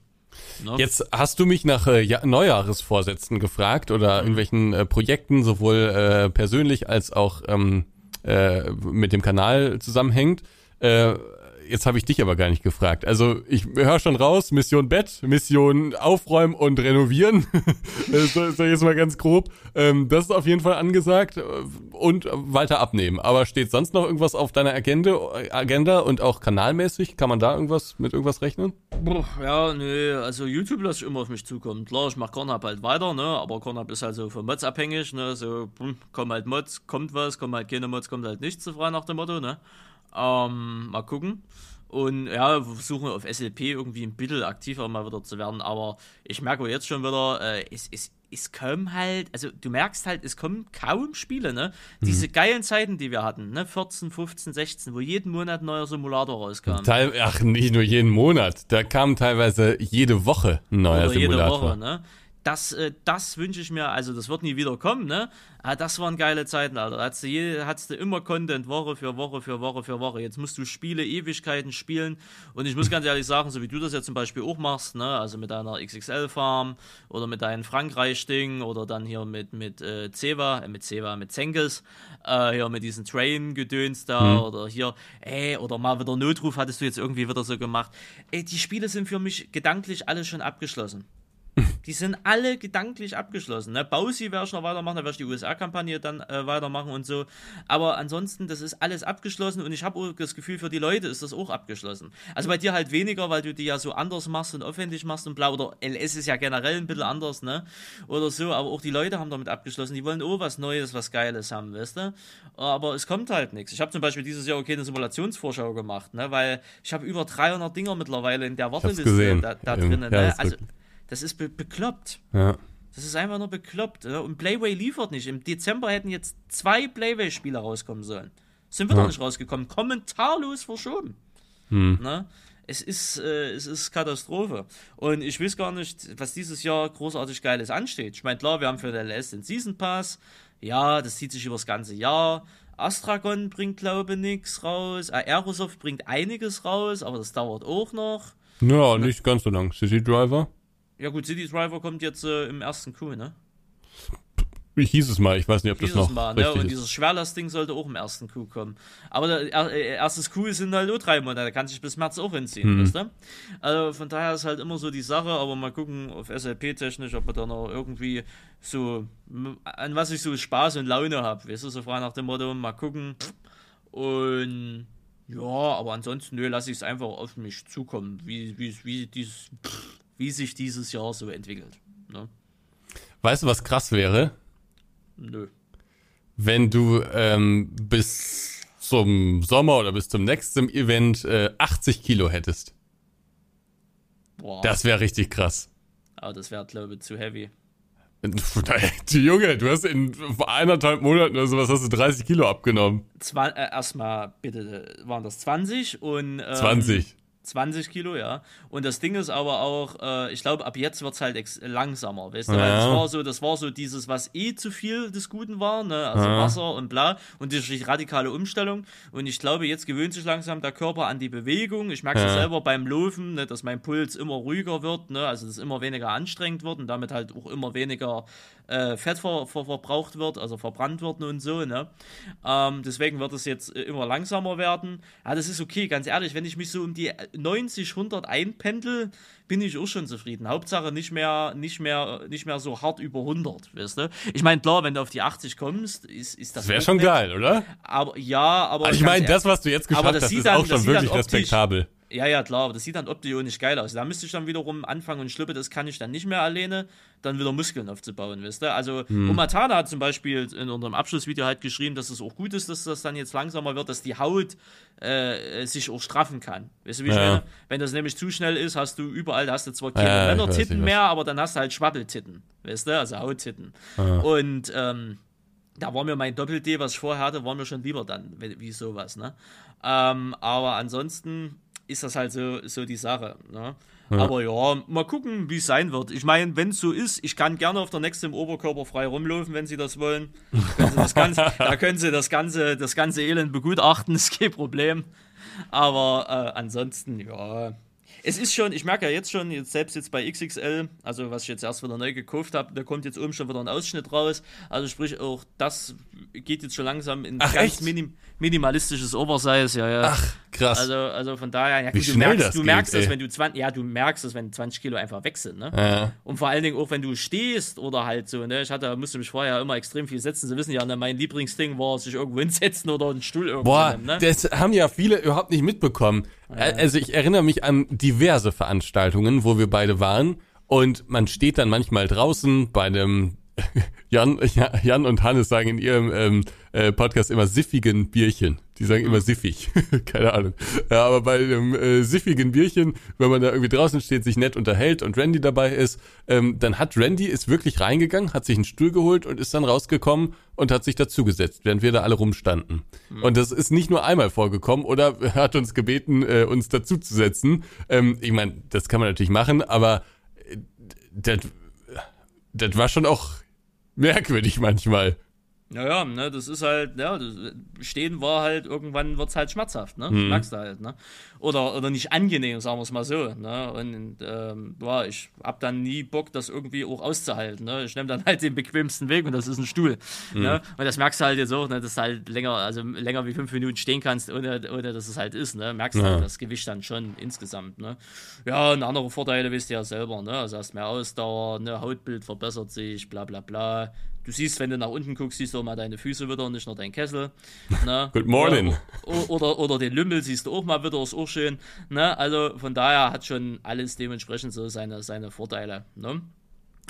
Ne? Jetzt hast du mich nach äh, ja Neujahresvorsätzen gefragt oder Mhm. irgendwelchen äh, Projekten, sowohl äh, persönlich als auch ähm, äh, mit dem Kanal zusammenhängt. Jetzt habe ich dich aber gar nicht gefragt. Also ich höre schon raus, Mission Bett, Mission Aufräumen und Renovieren. das ist jetzt mal ganz grob. Ähm, das ist auf jeden Fall angesagt äh, und weiter abnehmen. Aber steht sonst noch irgendwas auf deiner Agenda, Agenda und auch kanalmäßig? Kann man da irgendwas mit irgendwas rechnen? Ja, nee, also YouTube lasse ich immer auf mich zukommen. Klar, ich mache Cornhub halt weiter, ne, aber Cornhub ist halt so von Mods abhängig, ne, so, hm, kommen halt Mods, kommt was, kommen halt keine Mods, kommt halt nichts, so frei nach dem Motto, ne. Ähm, mal gucken. Und ja, wir versuchen auf SLP irgendwie ein bisschen aktiver mal wieder zu werden, aber ich merke jetzt schon wieder, äh, es, es, es kommen halt, also du merkst halt, es kommen kaum Spiele, ne? Diese geilen Zeiten, die wir hatten, ne? 14, 15, 16, wo jeden Monat ein neuer Simulator rauskam. Teil, ach, nicht nur jeden Monat. Da kam teilweise jede Woche ein neuer oder jede Simulator. Woche, ne? Das, äh, das wünsche ich mir, also das wird nie wieder kommen, ne? Aber das waren geile Zeiten, Alter. Da hattest du, je, hattest du immer Content, Woche für Woche für Woche für Woche. Jetzt musst du Spiele Ewigkeiten spielen. Und ich muss ganz ehrlich sagen, so wie du das ja zum Beispiel auch machst, ne? Also mit deiner XXL-Farm oder mit deinem Frankreich-Ding oder dann hier mit, mit äh, Ceva, äh, mit Ceva, mit Zenkes, äh, hier mit diesen Train-Gedöns da oder hier, ey, oder mal wieder Notruf hattest du jetzt irgendwie wieder so gemacht. Ey, die Spiele sind für mich gedanklich alle schon abgeschlossen. Die sind alle gedanklich abgeschlossen. Ne? Bausi werde ich noch weitermachen, da werde ich die USA-Kampagne dann äh, weitermachen und so. Aber ansonsten, das ist alles abgeschlossen und ich habe das Gefühl, für die Leute ist das auch abgeschlossen. Also bei dir halt weniger, weil du die ja so anders machst und aufwendig machst und blau. Oder LS ist ja generell ein bisschen anders, ne? Oder so, aber auch die Leute haben damit abgeschlossen. Die wollen auch was Neues, was Geiles haben, weißt du? Aber es kommt halt nichts. Ich habe zum Beispiel dieses Jahr okay eine Simulationsvorschau gemacht, ne? Weil ich habe über 300 Dinger mittlerweile in der Warteliste da, da drinnen, ne? Also das ist be bekloppt. Ja. Das ist einfach nur bekloppt. Und Playway liefert nicht. Im Dezember hätten jetzt zwei Playway-Spiele rauskommen sollen. Sind wir ja. nicht rausgekommen. Kommentarlos verschoben. Hm. Ne? Es ist, äh, es ist Katastrophe. Und ich weiß gar nicht, was dieses Jahr großartig Geiles ansteht. Ich meine, klar, wir haben für den LS den Season Pass. Ja, das zieht sich über das ganze Jahr. Astragon bringt, glaube ich, nichts raus. Aerosoft bringt einiges raus, aber das dauert auch noch. Ja, nicht ganz so lang. City Driver? Ja gut, City Driver kommt jetzt äh, im ersten Crew, ne? Wie hieß es mal? Ich weiß nicht, ob hieß das noch mal, ne? Und dieses Schwerlastding sollte auch im ersten Crew kommen. Aber der äh, erstes Crew sind halt nur drei Monate, da kann sich bis März auch hinziehen, hm. weißt du? Also von daher ist halt immer so die Sache, aber mal gucken auf SLP-technisch, ob wir da noch irgendwie so, an was ich so Spaß und Laune habe, weißt du, so frei nach dem Motto, mal gucken. Und ja, aber ansonsten, nö, lasse ich es einfach auf mich zukommen, wie, wie, wie dieses, pff, wie sich dieses Jahr so entwickelt. Ne? Weißt du, was krass wäre? Nö. Wenn du ähm, bis zum Sommer oder bis zum nächsten Event äh, 80 Kilo hättest. Boah. Das wäre richtig krass. Aber das wäre, glaube ich, zu heavy. Die Junge, du hast in eineinhalb Monaten oder sowas hast du 30 Kilo abgenommen. Äh, erstmal, bitte, waren das 20 und. Ähm, 20. 20 Kilo, ja. Und das Ding ist aber auch, äh, ich glaube, ab jetzt wird es halt langsamer, weißt du? Ja. Weil das war so, das war so dieses, was eh zu viel des Guten war, ne? Also ja. Wasser und bla. Und die radikale Umstellung. Und ich glaube, jetzt gewöhnt sich langsam der Körper an die Bewegung. Ich merke es ja. selber beim Laufen, ne? dass mein Puls immer ruhiger wird, ne? Also dass es immer weniger anstrengend wird und damit halt auch immer weniger äh, Fett ver ver verbraucht wird, also verbrannt wird und so, ne? Ähm, deswegen wird es jetzt äh, immer langsamer werden. Ja, das ist okay, ganz ehrlich, wenn ich mich so um die 90, 100 einpendel, bin ich auch schon zufrieden. Hauptsache nicht mehr, nicht mehr, nicht mehr so hart über 100, weißt du? Ich meine, klar, wenn du auf die 80 kommst, ist, ist das. Das wäre schon geil, oder? Aber ja, aber. Also ich meine, das, was du jetzt geschafft hast, ist dann, auch schon wirklich respektabel. Ja, ja, klar, aber das sieht dann optisch nicht geil aus. Da müsste ich dann wiederum anfangen und schluppe, das kann ich dann nicht mehr alleine, dann wieder Muskeln aufzubauen, wisst ihr? Also, hm. Umatana hat zum Beispiel in unserem Abschlussvideo halt geschrieben, dass es auch gut ist, dass das dann jetzt langsamer wird, dass die Haut äh, sich auch straffen kann. Weißt du, wie ich ja. meine? Wenn das nämlich zu schnell ist, hast du überall, da hast du zwar keine ja, Männertitten mehr, aber dann hast du halt Schwabbeltitten, weißt du? Also Hauttitten. Ja. Und, ähm, da war mir mein Doppel-D, was ich vorher hatte, war mir schon lieber dann, wie, wie sowas, ne? Ähm, aber ansonsten ist das halt so, so die Sache. Ne? Ja. Aber ja, mal gucken, wie es sein wird. Ich meine, wenn es so ist, ich kann gerne auf der nächsten im Oberkörper frei rumlaufen, wenn Sie das wollen. Können das Ganze, da können Sie das ganze, das ganze Elend begutachten, ist kein Problem. Aber äh, ansonsten, ja, es ist schon, ich merke ja jetzt schon, jetzt selbst jetzt bei XXL, also was ich jetzt erst wieder neu gekauft habe, da kommt jetzt oben schon wieder ein Ausschnitt raus. Also sprich, auch das geht jetzt schon langsam in Ach, ganz minim, minimalistisches Oversize, ja, ja. Ach, krass. Also, also von daher, ja, gut, du merkst, das du merkst das, wenn du 20, ja, du merkst es, wenn 20 Kilo einfach weg sind, ne? Ja. Und vor allen Dingen auch, wenn du stehst oder halt so, ne? Ich hatte, musste mich vorher immer extrem viel setzen. Sie wissen ja, ne, mein Lieblingsding war, sich irgendwo hinsetzen oder einen Stuhl irgendwo Boah, nehmen, ne? das haben ja viele überhaupt nicht mitbekommen. Ja. Also ich erinnere mich an diverse Veranstaltungen, wo wir beide waren und man steht dann manchmal draußen bei einem Jan, Jan und Hannes sagen in ihrem ähm, äh, Podcast immer siffigen Bierchen. Die sagen immer siffig. Keine Ahnung. Ja, aber bei einem äh, siffigen Bierchen, wenn man da irgendwie draußen steht, sich nett unterhält und Randy dabei ist, ähm, dann hat Randy ist wirklich reingegangen, hat sich einen Stuhl geholt und ist dann rausgekommen und hat sich dazugesetzt, während wir da alle rumstanden. Mhm. Und das ist nicht nur einmal vorgekommen oder hat uns gebeten, äh, uns dazuzusetzen. Ähm, ich meine, das kann man natürlich machen, aber äh, das, das war schon auch merkwürdig manchmal. Naja, ne, das ist halt, ja, das Stehen war halt, irgendwann wird es halt schmerzhaft, ne? Mhm. Merkst du halt, ne? Oder, oder nicht angenehm, sagen wir es mal so, ne? Und ähm, ja, ich hab dann nie Bock, das irgendwie auch auszuhalten, ne? Ich nehme dann halt den bequemsten Weg und das ist ein Stuhl. Mhm. Ne? Und das merkst du halt jetzt auch, ne, dass du halt länger, also länger wie fünf Minuten stehen kannst, ohne, ohne dass es halt ist, ne? Merkst du ja. halt das Gewicht dann schon insgesamt, ne? Ja, und andere Vorteile wisst ihr ja selber, ne? Also hast mehr Ausdauer, ne, Hautbild verbessert sich, bla bla bla du siehst, wenn du nach unten guckst, siehst du auch mal deine Füße wieder und nicht nur deinen Kessel. Ne? Good morning. Oder, oder, oder, den Lümmel siehst du auch mal wieder, ist auch schön. Ne? Also von daher hat schon alles dementsprechend so seine, seine Vorteile. Ne?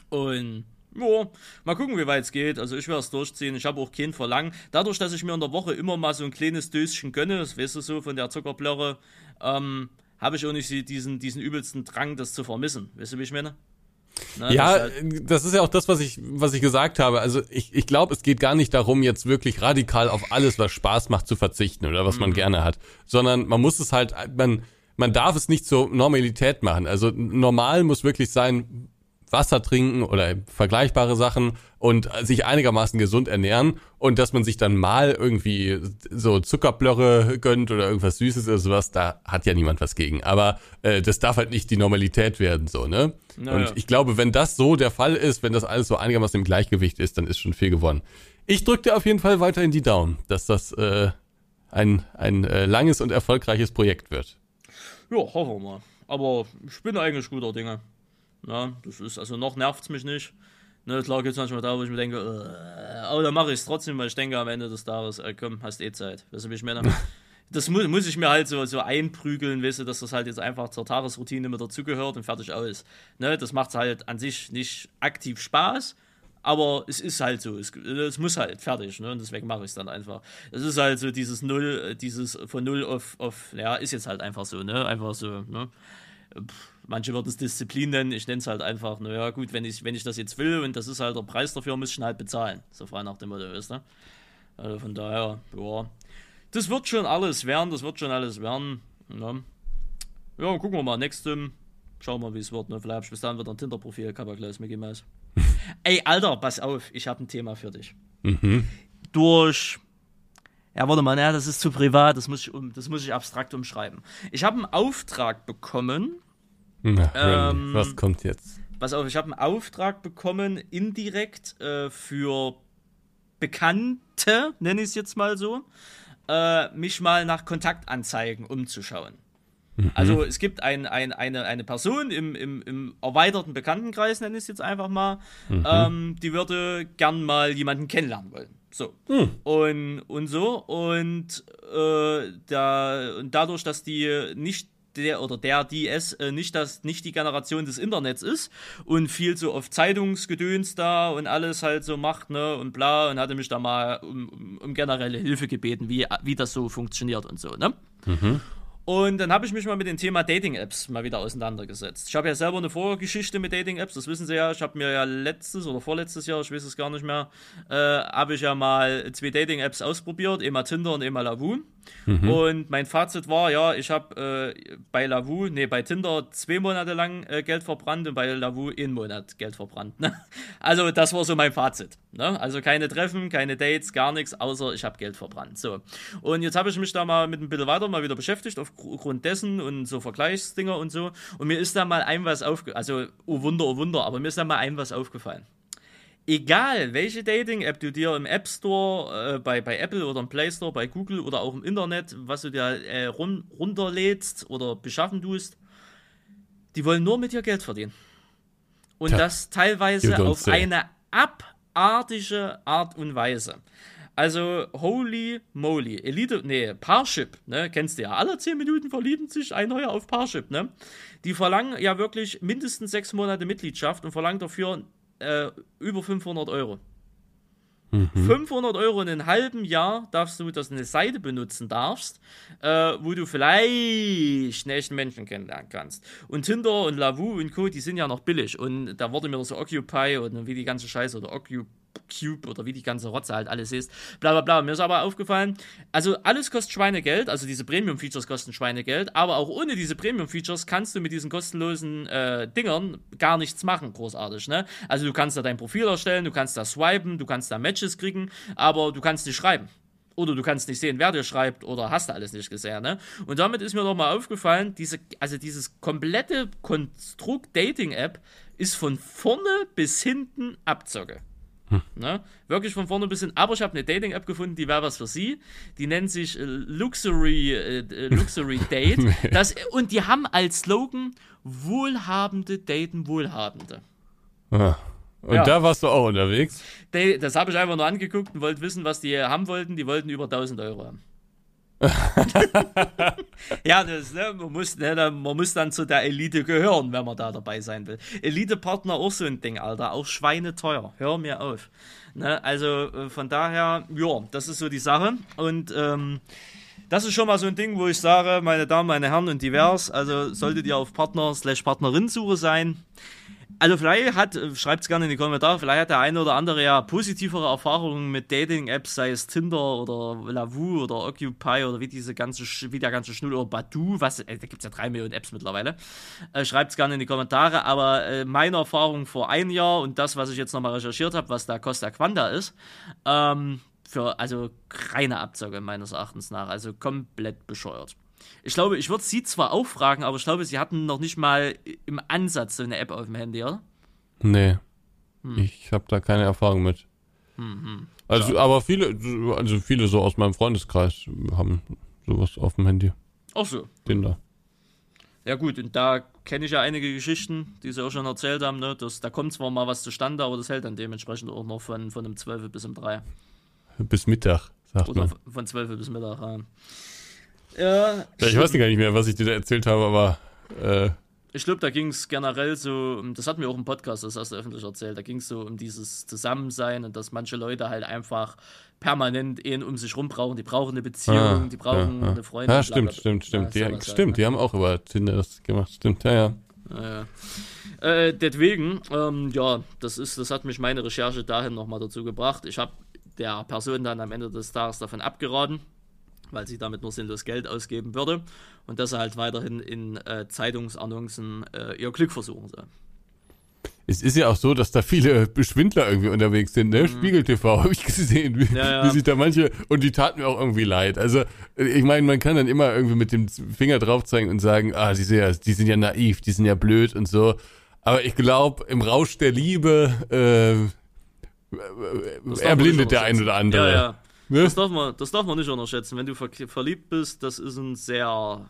Und ja, mal gucken, wie weit es geht. Also ich werde es durchziehen. Ich habe auch kein Verlangen. Dadurch, dass ich mir in der Woche immer mal so ein kleines Döschen gönne, das weißt du so von der Zuckerblöre, ähm, habe ich auch nicht diesen, diesen übelsten Drang, das zu vermissen. Weißt du, wie ich meine? Ne, ja, das, halt das, ist ja auch das, was ich, was ich gesagt habe. Also ich, ich glaube, es geht gar nicht darum, jetzt wirklich radikal auf alles, was Spaß macht, zu verzichten oder was mhm. man gerne hat, sondern man muss es halt, man, man darf es nicht zur Normalität machen. Also normal muss wirklich sein, Wasser trinken oder vergleichbare Sachen und sich einigermaßen gesund ernähren und dass man sich dann mal irgendwie so Zuckerblöre gönnt oder irgendwas Süßes oder sowas, da hat ja niemand was gegen. Aber äh, das darf halt nicht die Normalität werden, so, ne? Naja. Und ich glaube, wenn das so der Fall ist, wenn das alles so einigermaßen im Gleichgewicht ist, dann ist schon viel gewonnen. Ich drücke dir auf jeden Fall weiterhin die Daumen, dass das äh, ein, ein äh, langes und erfolgreiches Projekt wird. Ja, hoffen wir mal. Aber ich bin eigentlich guter Dinge. Ja, das ist, also noch nervt es mich nicht. Ne, klar gibt es manchmal da, wo ich mir denke, äh, aber dann mache ich es trotzdem, weil ich denke am Ende des Tages, äh, komm, hast eh Zeit. Weißt du, wie ich meine? das mu muss ich mir halt so, so einprügeln, weißt du, dass das halt jetzt einfach zur Tagesroutine mit dazugehört und fertig aus. Ne, das macht halt an sich nicht aktiv Spaß, aber es ist halt so, es, es muss halt fertig, ne? Und deswegen mache ich es dann einfach. Es ist halt so dieses Null, dieses von Null auf, auf, ja, ist jetzt halt einfach so, ne? Einfach so, ne? Pff manche würden es Disziplin nennen, ich nenne es halt einfach, naja, gut, wenn ich, wenn ich das jetzt will und das ist halt der Preis dafür, muss ich ihn halt bezahlen. So frei nach dem Motto, weißt du? Also von daher, ja. Das wird schon alles werden, das wird schon alles werden. Ne? Ja, gucken wir mal. Nächstem, schauen wir mal, wie es wird. Ne? Vielleicht habe ich bis dann wieder ein Tinder-Profil, Kabakleus Mickey Mouse. Ey, Alter, pass auf, ich habe ein Thema für dich. Mhm. Durch ja, warte mal, ja, das ist zu privat, das muss ich, um, das muss ich abstrakt umschreiben. Ich habe einen Auftrag bekommen na, ähm, was kommt jetzt? Pass auf, ich habe einen Auftrag bekommen, indirekt äh, für Bekannte, nenne ich es jetzt mal so, äh, mich mal nach Kontaktanzeigen umzuschauen. Mhm. Also es gibt ein, ein, eine, eine Person im, im, im erweiterten Bekanntenkreis, nenne ich es jetzt einfach mal, mhm. ähm, die würde gern mal jemanden kennenlernen wollen. So. Mhm. Und, und so. Und, äh, da, und dadurch, dass die nicht der oder der, die es äh, nicht, das, nicht die Generation des Internets ist und viel so auf Zeitungsgedöns da und alles halt so macht, ne, und bla, und hatte mich da mal um, um, um generelle Hilfe gebeten, wie, wie das so funktioniert und so, ne? Mhm. Und dann habe ich mich mal mit dem Thema Dating-Apps mal wieder auseinandergesetzt. Ich habe ja selber eine Vorgeschichte mit Dating-Apps, das wissen Sie ja. Ich habe mir ja letztes oder vorletztes Jahr, ich weiß es gar nicht mehr, äh, habe ich ja mal zwei Dating-Apps ausprobiert, einmal Tinder und einmal Lavu. Mhm. Und mein Fazit war, ja, ich habe äh, bei Lavu, nee, bei Tinder zwei Monate lang äh, Geld verbrannt und bei Lavu einen Monat Geld verbrannt. Ne? Also das war so mein Fazit. Ne? Also keine Treffen, keine Dates, gar nichts, außer ich habe Geld verbrannt. So. Und jetzt habe ich mich da mal mit ein bisschen weiter mal wieder beschäftigt, aufgrund dessen und so Vergleichsdinger und so. Und mir ist da mal ein was aufgefallen, also oh Wunder, oh Wunder, aber mir ist da mal ein was aufgefallen egal welche Dating-App du dir im App Store, äh, bei, bei Apple oder im Play Store, bei Google oder auch im Internet, was du dir äh, run runterlädst oder beschaffen tust, die wollen nur mit dir Geld verdienen. Und ja, das teilweise auf say. eine abartige Art und Weise. Also, holy moly. Elite, nee, Parship, ne, kennst du ja. Alle 10 Minuten verlieben sich ein neuer auf Parship, ne? Die verlangen ja wirklich mindestens sechs Monate Mitgliedschaft und verlangen dafür äh, über 500 Euro. Mhm. 500 Euro in einem halben Jahr darfst du, dass du eine Seite benutzen darfst, äh, wo du vielleicht echten Menschen kennenlernen kannst. Und Tinder und Lavu und Co., die sind ja noch billig. Und da wurde mir so Occupy und wie die ganze Scheiße oder Occupy Cube oder wie die ganze Rotze halt alles ist. Bla bla bla. Mir ist aber aufgefallen, also alles kostet Schweinegeld, also diese Premium-Features kosten Schweinegeld, aber auch ohne diese Premium-Features kannst du mit diesen kostenlosen äh, Dingern gar nichts machen, großartig. Ne? Also du kannst da dein Profil erstellen, du kannst da swipen, du kannst da Matches kriegen, aber du kannst nicht schreiben. Oder du kannst nicht sehen, wer dir schreibt, oder hast du alles nicht gesehen, ne? Und damit ist mir nochmal aufgefallen, diese, also dieses komplette Konstrukt Dating-App ist von vorne bis hinten Abzocke. Hm. Ne? Wirklich von vorne bis hinten. Aber ich habe eine Dating-App gefunden, die wäre was für sie. Die nennt sich äh, Luxury, äh, äh Luxury Date. Das, und die haben als Slogan Wohlhabende daten Wohlhabende. Ah. Und ja. da warst du auch unterwegs? Das habe ich einfach nur angeguckt und wollte wissen, was die haben wollten. Die wollten über 1000 Euro haben. ja, das, ne, man, muss, ne, man muss dann zu der Elite gehören, wenn man da dabei sein will. Elite-Partner auch so ein Ding, Alter. Auch schweineteuer. Hör mir auf. Ne, also äh, von daher, ja, das ist so die Sache. Und ähm, das ist schon mal so ein Ding, wo ich sage, meine Damen, meine Herren und divers, also solltet ihr auf Partner-Partnerin-Suche sein, also vielleicht hat, schreibt es gerne in die Kommentare, vielleicht hat der eine oder andere ja positivere Erfahrungen mit Dating-Apps, sei es Tinder oder Lavu oder Occupy oder wie diese ganze, wie der ganze Schnull oder Badu, was, äh, da gibt es ja drei Millionen Apps mittlerweile. Äh, schreibt es gerne in die Kommentare, aber äh, meine Erfahrung vor einem Jahr und das, was ich jetzt nochmal recherchiert habe, was da Costa Quanta ist, ähm, für, also reine Abzocke meines Erachtens nach, also komplett bescheuert. Ich glaube, ich würde sie zwar auch fragen, aber ich glaube, sie hatten noch nicht mal im Ansatz so eine App auf dem Handy, oder? Nee. Hm. Ich habe da keine Erfahrung mit. Hm, hm. Also, ja. aber viele, also viele so aus meinem Freundeskreis haben sowas auf dem Handy. Ach so. Den da. Ja gut, und da kenne ich ja einige Geschichten, die sie auch schon erzählt haben, ne? Das, da kommt zwar mal was zustande, aber das hält dann dementsprechend auch noch von, von einem 12 bis um 3. Bis Mittag, sagt Oder man. von 12 bis Mittag, ja. Ja. Ich weiß gar nicht mehr, was ich dir da erzählt habe, aber. Äh, ich glaube, da ging es generell so, das hatten wir auch im Podcast, das hast du öffentlich erzählt, da ging es so um dieses Zusammensein und dass manche Leute halt einfach permanent ihn um sich rum brauchen. Die brauchen eine Beziehung, ah, die brauchen ja, ja. eine Freundin. Ja, stimmt, stimmt, stimmt. Ja, die, stimmt, halt, die haben auch über Tinder das gemacht. Stimmt, ja, ja. ja äh, deswegen, ähm, ja, das, ist, das hat mich meine Recherche dahin nochmal dazu gebracht. Ich habe der Person dann am Ende des Tages davon abgeraten weil sie damit nur sinnlos Geld ausgeben würde und dass er halt weiterhin in äh, Zeitungsannoncen äh, ihr Glück versuchen soll. Es ist ja auch so, dass da viele Beschwindler irgendwie unterwegs sind, ne? Mhm. Spiegel TV habe ich gesehen, wie, ja, ja. wie sich da manche, und die taten mir auch irgendwie leid. Also, ich meine, man kann dann immer irgendwie mit dem Finger drauf zeigen und sagen, ah, die sind ja, die sind ja naiv, die sind ja blöd und so. Aber ich glaube, im Rausch der Liebe äh, erblindet der ein oder andere. Ja, ja. Ne? Das, darf man, das darf man nicht unterschätzen. Wenn du ver verliebt bist, das ist ein sehr,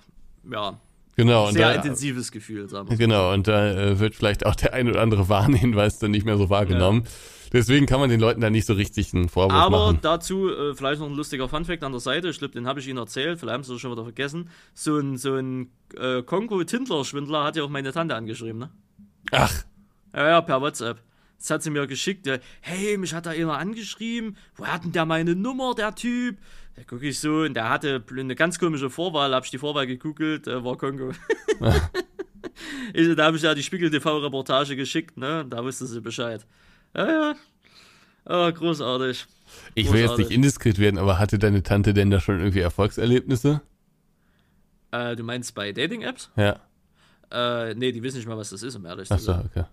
ja, genau, sehr da, intensives Gefühl. Sagen wir. Genau, und da äh, wird vielleicht auch der ein oder andere Warnhinweis dann nicht mehr so wahrgenommen. Ja. Deswegen kann man den Leuten da nicht so richtig einen Vorwurf Aber machen. Aber dazu äh, vielleicht noch ein lustiger Funfact an der Seite. Ich glaube, den habe ich Ihnen erzählt. Vielleicht haben Sie es schon wieder vergessen. So ein, so ein äh, Kongo-Tindler-Schwindler hat ja auch meine Tante angeschrieben, ne? Ach. Ja, ja, per WhatsApp. Das hat sie mir geschickt. Der, hey, mich hat da einer angeschrieben. Wo hat denn der meine Nummer, der Typ? Da gucke ich so und der hatte eine ganz komische Vorwahl. Hab ich die Vorwahl gegoogelt, äh, war Kongo. ich, da habe ich ja die Spiegel TV-Reportage geschickt, ne? Da wusste sie Bescheid. Ja, ja. Oh, großartig. Ich will jetzt nicht indiskret werden, aber hatte deine Tante denn da schon irgendwie Erfolgserlebnisse? Äh, du meinst bei Dating-Apps? Ja. Äh, nee, die wissen nicht mal, was das ist, um ehrlich zu sein. Achso, okay.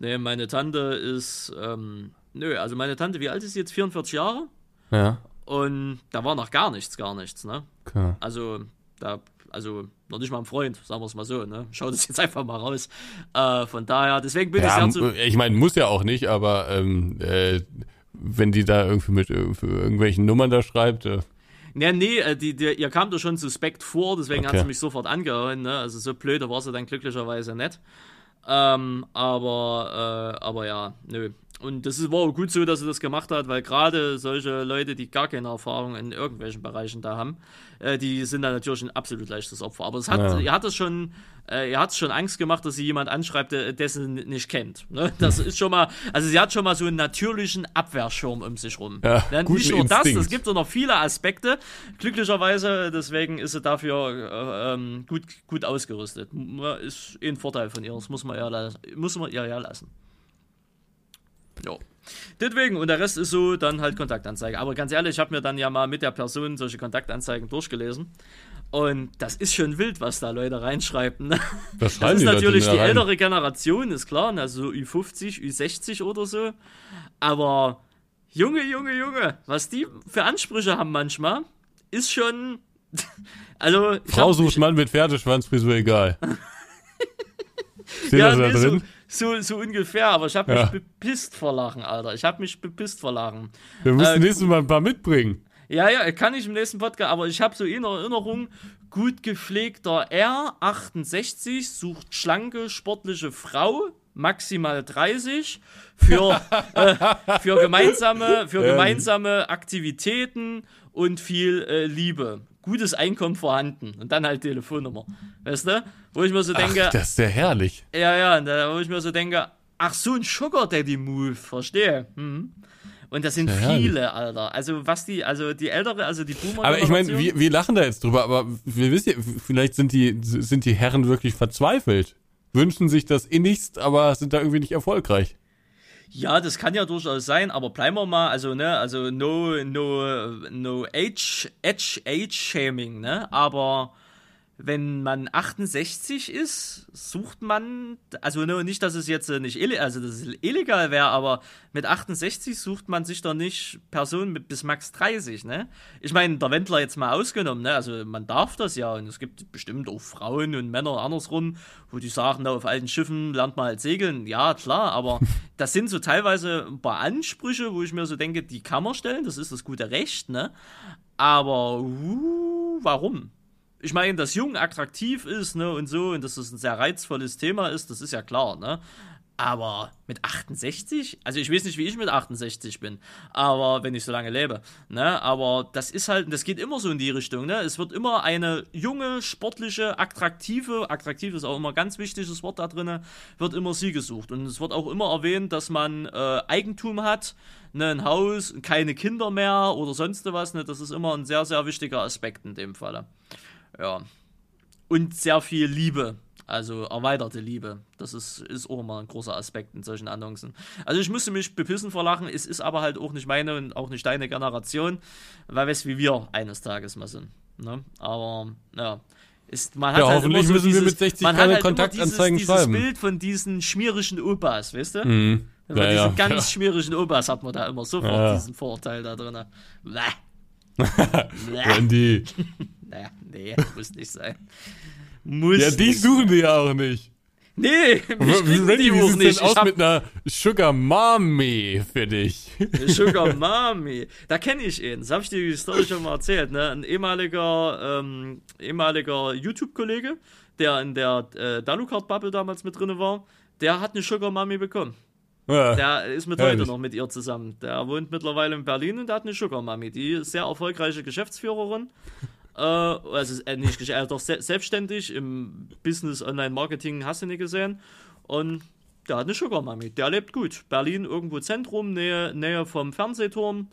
Nee, meine Tante ist, ähm, nö, also meine Tante, wie alt ist sie jetzt? 44 Jahre? Ja. Und da war noch gar nichts, gar nichts, ne? Okay. Also, da, also noch nicht mal ein Freund, sagen wir es mal so, ne? Schaut es jetzt einfach mal raus. Äh, von daher, deswegen bin ja, ich sehr. Ich meine, muss ja auch nicht, aber ähm, äh, wenn die da irgendwie mit irgendwelchen Nummern da schreibt. Äh. Ja, nee, äh, die, die, ihr kam da schon suspekt vor, deswegen okay. hat sie mich sofort angehauen, ne? Also so blöd war sie dann glücklicherweise nicht. Ähm, aber, äh, aber ja, nö. Und das war auch gut so, dass er das gemacht hat, weil gerade solche Leute, die gar keine Erfahrung in irgendwelchen Bereichen da haben, äh, die sind dann natürlich ein absolut leichtes Opfer. Aber es hat, ja. ihr hat es schon, äh, ihr hat schon Angst gemacht, dass sie jemand anschreibt, der dessen nicht kennt. Ne? Das ist schon mal, also sie hat schon mal so einen natürlichen Abwehrschirm um sich rum. Ja, ja, nicht nur Instinkt. das, es gibt auch noch viele Aspekte. Glücklicherweise, deswegen ist sie dafür äh, ähm, gut, gut ausgerüstet. Ist ein Vorteil von ihr, das muss man ihr, muss man ihr ja lassen. Ja. Deswegen, und der Rest ist so dann halt Kontaktanzeige. Aber ganz ehrlich, ich habe mir dann ja mal mit der Person solche Kontaktanzeigen durchgelesen. Und das ist schon wild, was da Leute reinschreiben. Ne? Das ist natürlich die rein? ältere Generation, ist klar, ne? also so Ü50, Ü60 oder so. Aber Junge, Junge, Junge, was die für Ansprüche haben manchmal, ist schon. Also, Frau sucht Mann mit Pferdeschwanzfrisur, egal. Steht ja, das da nee, drin? so, so ungefähr, aber ich habe mich Ja. bepisst vor Lachen, Alter. Ich habe mich bepisst vor Lachen. Wir müssen äh, nächstes Mal ein paar mitbringen. Ja, ja, kann ich im nächsten Podcast, aber ich habe so in Erinnerung, gut gepflegter R68 sucht schlanke, sportliche Frau, maximal 30, für, äh, für, gemeinsame, für gemeinsame Aktivitäten und viel äh, Liebe. Gutes Einkommen vorhanden. Und dann halt Telefonnummer. Weißt du? Wo ich mir so denke, Ach, das ist ja herrlich. ja, ja, da, wo ich mir so denke, ach so ein Sugar Daddy Move, verstehe. Mhm. Und das sind Ja, viele, Alter. Also was die, also die ältere, also die Boomer. Aber ich meine, wir, wir lachen da jetzt drüber, aber wir wissen ja, vielleicht sind die, sind die Herren wirklich verzweifelt. Wünschen sich das innigst, aber sind da irgendwie nicht erfolgreich. Ja, das kann ja durchaus sein, aber bleiben wir mal, also ne, also no, no, no age, age, age shaming, ne, aber wenn man 68 ist, sucht man, also nicht, dass es jetzt äh, nicht ille also dass es illegal wäre, aber mit 68 sucht man sich doch nicht Personen mit bis max 30, ne? Ich meine, der Wendler jetzt mal ausgenommen, ne? Also man darf das ja und es gibt bestimmt auch Frauen und Männer andersrum, wo die sagen, na, auf alten Schiffen lernt man halt segeln. Ja, klar, aber das sind so teilweise ein paar Ansprüche, wo ich mir so denke, die kann man stellen, das ist das gute Recht, ne? Aber uh, warum? Ich meine, dass Jung attraktiv ist, ne, und so, und dass es ein sehr reizvolles Thema ist, das ist ja klar, ne? Aber mit 68? Also ich weiß nicht, wie ich mit 68 bin, aber wenn ich so lange lebe, ne? Aber das ist halt, das geht immer so in die Richtung, ne? Es wird immer eine junge, sportliche, attraktive, attraktiv ist auch immer ein ganz wichtiges Wort da drinne, wird immer sie gesucht. Und es wird auch immer erwähnt, dass man äh, Eigentum hat, ne, ein Haus, keine Kinder mehr oder sonst was, ne? Das ist immer ein sehr, sehr wichtiger Aspekt in dem Falle. Ja. Und sehr viel Liebe. Also erweiterte Liebe. Das ist, ist auch immer ein großer Aspekt in solchen Annoncen. Also ich musste mich bepissen vor Lachen. Es ist aber halt auch nicht meine und auch nicht deine Generation, weil weißt wie wir eines Tages mal sind. Ne? Aber ja. Ist, man hat Ja, halt hoffentlich so müssen wir dieses, mit 60 man keine halt Kontaktanzeigen dieses, schreiben. Dieses Bild von diesen schmierigen Opas, weißt du? Mhm. Von Ja, diesen ja. ganz schmierigen Opas hat man da immer sofort diesen Vorurteil da drin. Randy. Naja, nee, muss nicht sein. Muss Ja, die nicht suchen die ja auch nicht. Nee, Randy, die wie nicht. denn aus mit einer Sugar Mommy für dich? Sugar Mami. Da kenne ich ihn. Das habe ich dir die Story schon mal erzählt. Ne? Ein ehemaliger, ähm, ehemaliger YouTube-Kollege, der in der äh, Dalukart-Bubble damals mit drin war, der hat eine Sugar Mami bekommen. Ja. Der ist mit Herrlich. heute noch mit ihr zusammen. Der wohnt mittlerweile in Berlin und der hat eine Sugar Mami. Die ist sehr erfolgreiche Geschäftsführerin. Äh, also äh, nicht gesch- äh, doch se selbstständig im Business Online Marketing hast du nicht gesehen. Und der hat eine Sugar Mami. Der lebt gut. Berlin irgendwo Zentrum, Nähe, Nähe vom Fernsehturm.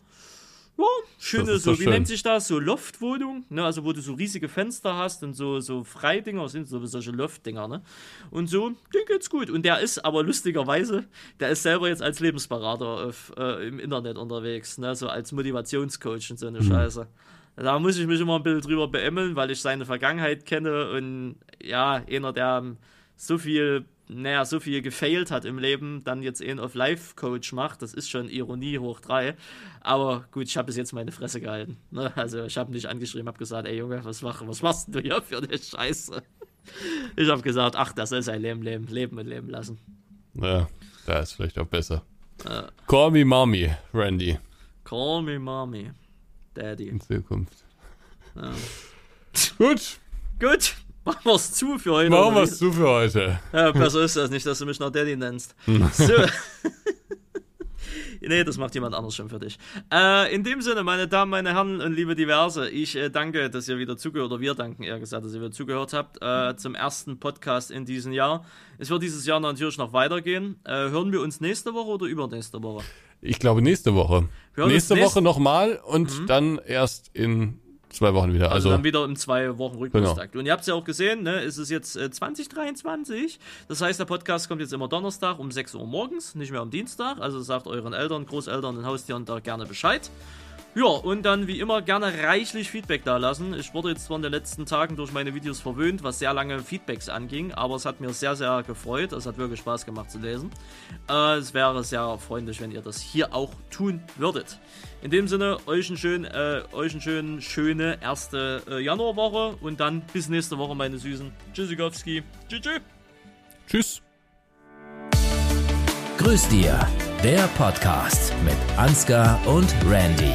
Ja, schöne, so, wie schön. nennt sich das? So Loftwohnung, ne? Also wo du so riesige Fenster hast und so, so Freidinger, sind so solche Loftdinger, ne? Und so, dem geht's gut. Und der ist aber lustigerweise, der ist selber jetzt als Lebensberater auf, äh, im Internet unterwegs, ne? So als Motivationscoach und so Mhm. eine Scheiße. Da muss ich mich immer ein bisschen drüber beämmeln, weil ich seine Vergangenheit kenne und ja, einer, der so viel, naja, so viel gefailt hat im Leben, dann jetzt einen auf Life-Coach macht, das ist schon Ironie hoch drei. Aber gut, ich habe bis jetzt meine Fresse gehalten. Ne? Also ich habe nicht angeschrieben, habe gesagt, ey Junge, was, mach, was machst du hier für eine Scheiße? Ich habe gesagt, ach, das soll sein Leben leben, leben und leben lassen. ja, da ist vielleicht auch besser. Ja. Call me Mommy, Randy, Call me mommy, daddy. in Zukunft. Ja. Gut, Gut, machen wir's zu für heute. machen wir es zu für heute. Ja, besser ist das nicht, dass du mich noch Daddy nennst. So. nee, das macht jemand anders schon für dich. Äh, in dem Sinne, meine Damen, meine Herren und liebe Diverse, ich äh, danke, dass ihr wieder zugehört, oder wir danken eher gesagt, dass ihr wieder zugehört habt, äh, zum ersten Podcast in diesem Jahr. Es wird dieses Jahr natürlich noch weitergehen. Äh, hören wir uns nächste Woche oder übernächste Woche? Ich glaube nächste Woche. nächste Woche nochmal und dann erst in zwei Wochen wieder. Also, Also, dann wieder im zwei Wochen Rhythmustakt. Und ihr habt es ja auch gesehen, ne? Es ist jetzt äh, 2023. Das heißt, der Podcast kommt jetzt immer Donnerstag um 6 Uhr morgens, nicht mehr am Dienstag. Also sagt euren Eltern, Großeltern und Haustieren da gerne Bescheid. Ja, und dann wie immer gerne reichlich Feedback da lassen. Ich wurde jetzt zwar in den letzten Tagen durch meine Videos verwöhnt, was sehr lange Feedbacks anging, aber es hat mir sehr, sehr gefreut. Es hat wirklich Spaß gemacht zu lesen. Äh, es wäre sehr freundlich, wenn ihr das hier auch tun würdet. In dem Sinne, euch einen schönen, äh, euch einen schönen, schöne erste äh, Januarwoche und dann bis nächste Woche, meine Süßen. Tschüssikowski. Tschüss. tschüss. tschüss. Grüß dir, der Podcast mit Ansgar und Randy.